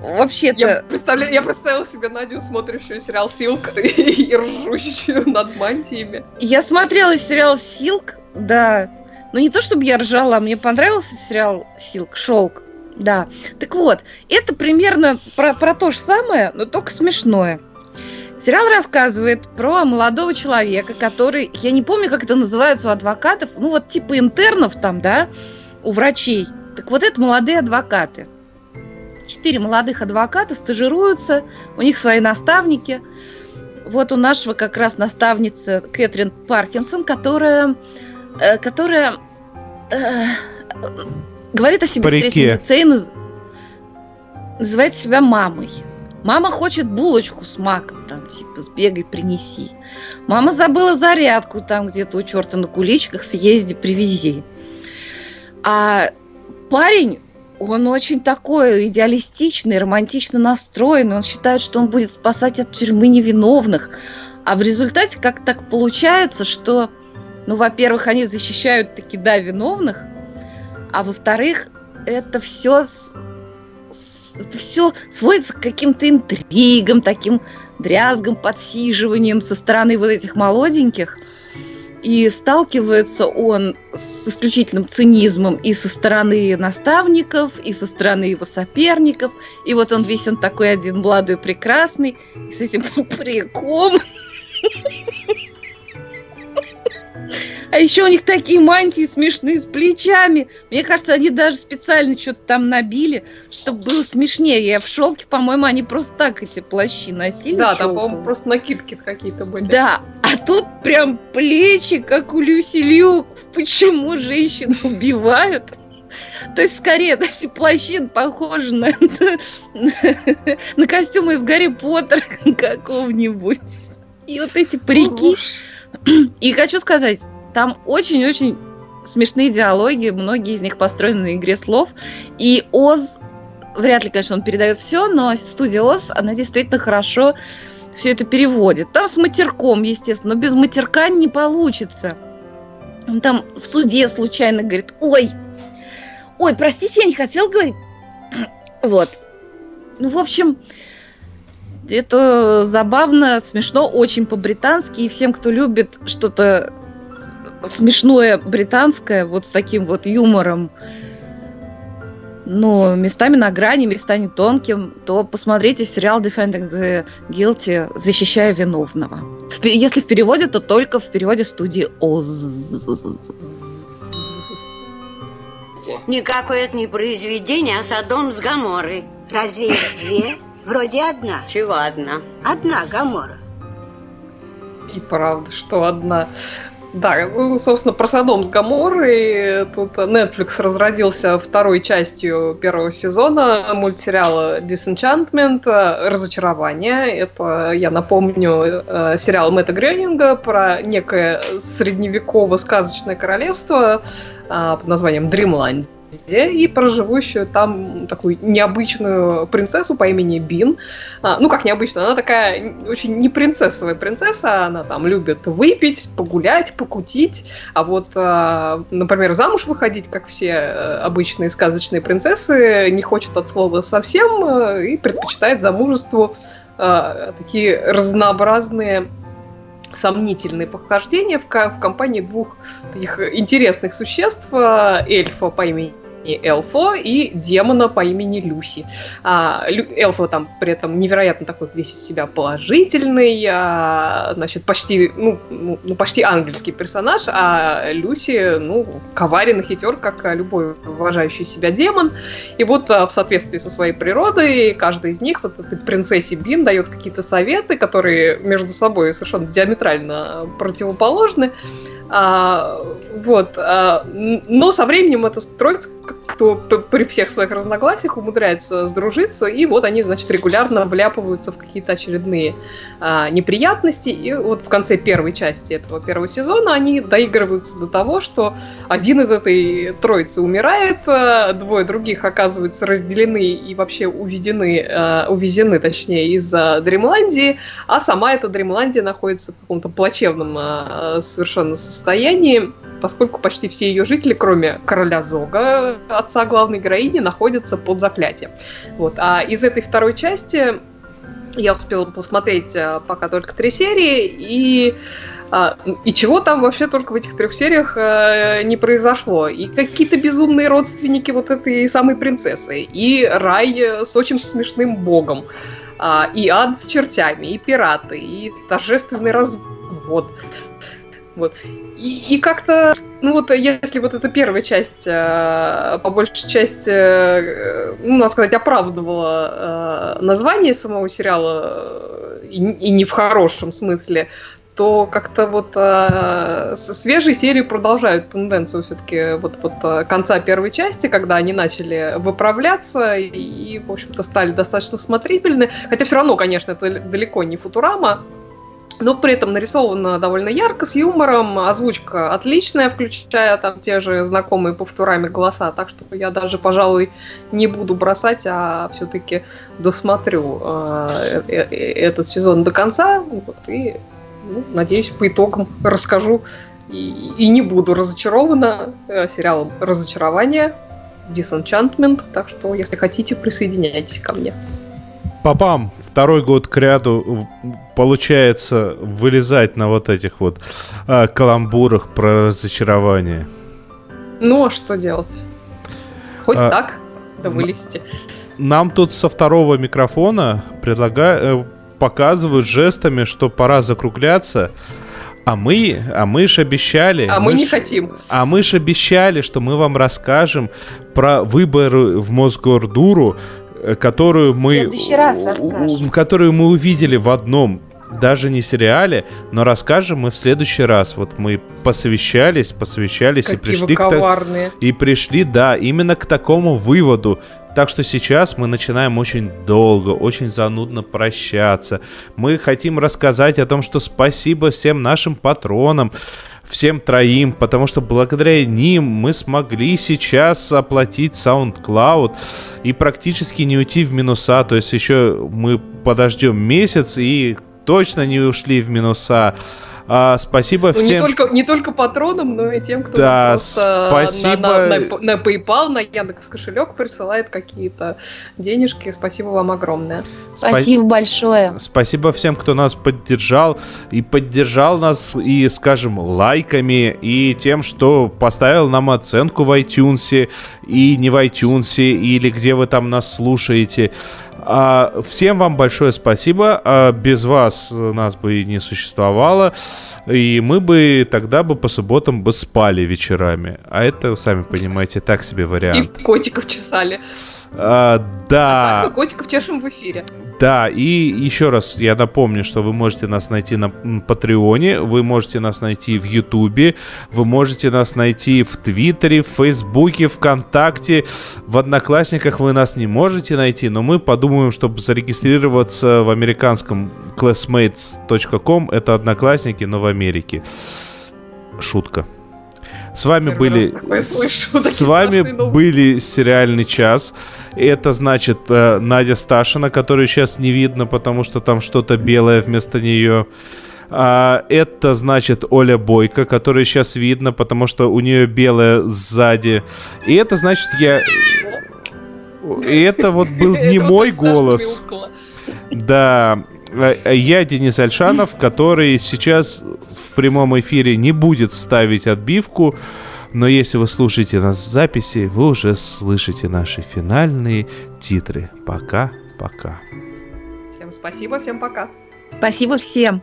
Вообще-то... Я, представляю, я представила себе Надю, смотрящую сериал «Силк» и ржущую над мантиями. Я смотрела сериал «Силк», да. Но не то, чтобы я ржала, а мне понравился сериал «Силк», «Шелк». Да. Так вот, это примерно про, про то же самое, но только смешное. Сериал рассказывает про молодого человека, который, я не помню, как это называется у адвокатов, ну вот типа интернов там, да, у врачей. Так вот это молодые адвокаты. Четыре молодых адвоката стажируются, у них свои наставники. Вот у нашего как раз наставница Кэтрин Паркинсон, которая, э, которая э, говорит о себе в третьем лице и называет себя мамой. Мама хочет булочку с маком, там, типа, сбегай, принеси. Мама забыла зарядку там где-то у черта на куличках, съезди, привези. А парень, он очень такой идеалистичный, романтично настроенный. Он считает, что он будет спасать от тюрьмы невиновных. А в результате как так получается, что, ну, во-первых, они защищают таки, да, виновных, а во-вторых, это все это все сводится к каким-то интригам, таким дрязгам, подсиживанием со стороны вот этих молоденьких. И сталкивается он с исключительным цинизмом и со стороны наставников, и со стороны его соперников. И вот он весь он такой один молодой, прекрасный, с этим упреком. А еще у них такие мантии смешные с плечами. Мне кажется, они даже специально что-то там набили, чтобы было смешнее. Я в шелке, по-моему, они просто так эти плащи носили. Да, там, по-моему, просто накидки какие-то были. Да, а тут прям плечи, как у Люси Люк. Почему женщины убивают? То есть, скорее, эти плащи похожи на, на, на костюмы из Гарри Поттера какого-нибудь. И вот эти парики. И хочу сказать, там очень-очень смешные диалоги, многие из них построены на игре слов. И Оз, вряд ли, конечно, он передает все, но студия Оз, она действительно хорошо все это переводит. Там с матерком, естественно, но без матерка не получится. Он там в суде случайно говорит, ой, ой, простите, я не хотел говорить. Вот. Ну, в общем, это забавно, смешно, очень по-британски. И всем, кто любит что-то смешное британское, вот с таким вот юмором, но местами на грани, местами тонким, то посмотрите сериал Defending the Guilty, защищая виновного. Если в переводе, то только в переводе студии ОЗ. Никакое это не произведение, а Содом с Гаморой. Разве их две? Вроде одна. Чего одна? Одна Гамора. И правда, что одна. Да, ну, собственно, про Содом с Гаморой. Тут Netflix разродился второй частью первого сезона мультсериала Disenchantment «Разочарование». Это, я напомню, э, сериал Мэтта Грёнинга про некое средневеково-сказочное королевство а, под названием Dreamland и про живущую там такую необычную принцессу по имени Бин. А, ну, как необычная, она такая очень не принцессовая принцесса, она там любит выпить, погулять, покутить, а вот, а, например, замуж выходить, как все э, обычные сказочные принцессы, не хочет от слова совсем э, и предпочитает замужеству а, такие разнообразные сомнительные похождения в, в компании двух таких интересных существ, эльфа по имени Элфо и демона по имени Люси. А, Лю, Элфо там при этом невероятно такой весь из себя положительный, а, значит, почти, ну, ну, ну, почти ангельский персонаж, а Люси, ну, коварен и хитер, как любой уважающий себя демон. И вот а, в соответствии со своей природой каждый из них, вот принцессе Бин, дает какие-то советы, которые между собой совершенно диаметрально противоположны. А, вот. А, но со временем это строится, кто при всех своих разногласиях умудряется сдружиться, и вот они, значит, регулярно вляпываются в какие-то очередные а, неприятности. И вот в конце первой части этого первого сезона они доигрываются до того, что один из этой троицы умирает, а, двое других оказываются разделены и вообще уведены, а, увезены, точнее, из-за Дремландии, а сама эта Дремландия находится в каком-то плачевном а, совершенно состоянии состоянии, поскольку почти все ее жители, кроме короля Зога, отца главной героини, находятся под заклятием. Вот. А из этой второй части я успела посмотреть а, пока только три серии, и а, и чего там вообще только в этих трех сериях а, не произошло. И какие-то безумные родственники вот этой самой принцессы, и рай с очень смешным богом, а, и ад с чертями, и пираты, и торжественный развод. Вот. И, и как-то, ну вот, если вот эта первая часть, э, по большей части, э, ну, надо сказать, оправдывала э, название самого сериала, и, и не в хорошем смысле, то как-то вот э, свежие серии продолжают тенденцию все-таки вот, вот конца первой части, когда они начали выправляться и, и в общем-то, стали достаточно смотрибельны. Хотя все равно, конечно, это далеко не Футурама, но при этом нарисовано довольно ярко, с юмором, озвучка отличная, включая там те же знакомые по вторами голоса, так что я даже, пожалуй, не буду бросать, а все-таки досмотрю э, э, э, этот сезон до конца, вот, и, ну, надеюсь, по итогам расскажу. И, и не буду разочарована сериалом «Разочарование», Disenchantment, так что, если хотите, присоединяйтесь ко мне. Папам, второй год к ряду получается вылезать на вот этих вот э, каламбурах про разочарование. Ну, а что делать? Хоть а, так, да вылезти. Нам тут со второго микрофона предлагают, э, показывают жестами, что пора закругляться. А мы, а мы ж обещали. А мы, мы не ж, хотим. А мы ж обещали, что мы вам расскажем про выборы в Мосгордуру Э, которую мы, которую мы увидели в одном даже не сериале, но расскажем мы в следующий раз. Вот мы посовещались, посовещались Какие и пришли к и пришли, да, именно к такому выводу. Так что сейчас мы начинаем очень долго, очень занудно прощаться. Мы хотим рассказать о том, что спасибо всем нашим патронам, всем троим, потому что благодаря ним мы смогли сейчас оплатить SoundCloud и практически не уйти в минуса. То есть еще мы подождем месяц и точно не ушли в минуса. А, спасибо ну, всем. Не только, не только патронам, но и тем, кто да, спасибо. На, на, на, на PayPal, на Яндекс кошелек присылает какие-то денежки. Спасибо вам огромное. Спасибо большое. Спасибо всем, кто нас поддержал и поддержал нас и, скажем, лайками и тем, что поставил нам оценку в iTunes и не в iTunes или где вы там нас слушаете. А, всем вам большое спасибо. А, без вас нас бы и не существовало. И мы бы тогда бы по субботам бы спали вечерами. А это, сами понимаете, так себе вариант. И котиков чесали. А, да. А мы котиков чешем в эфире. Да, и еще раз я напомню, что вы можете нас найти на Патреоне, вы можете нас найти в Ютубе, вы можете нас найти в Твиттере, в Фейсбуке, ВКонтакте, в Одноклассниках вы нас не можете найти, но мы подумаем, чтобы зарегистрироваться в американском classmates.com, это Одноклассники, но в Америке. Шутка. С вами были... С вами были сериальный час. Это значит э, Надя Сташина, которую сейчас не видно, потому что там что-то белое вместо нее. А, это значит Оля Бойко, которую сейчас видно, потому что у нее белое сзади. И это значит я... И это вот был не мой голос. Да, я Денис Альшанов, который сейчас в прямом эфире не будет ставить отбивку, но если вы слушаете нас в записи, вы уже слышите наши финальные титры. Пока-пока. Всем спасибо, всем пока. Спасибо всем.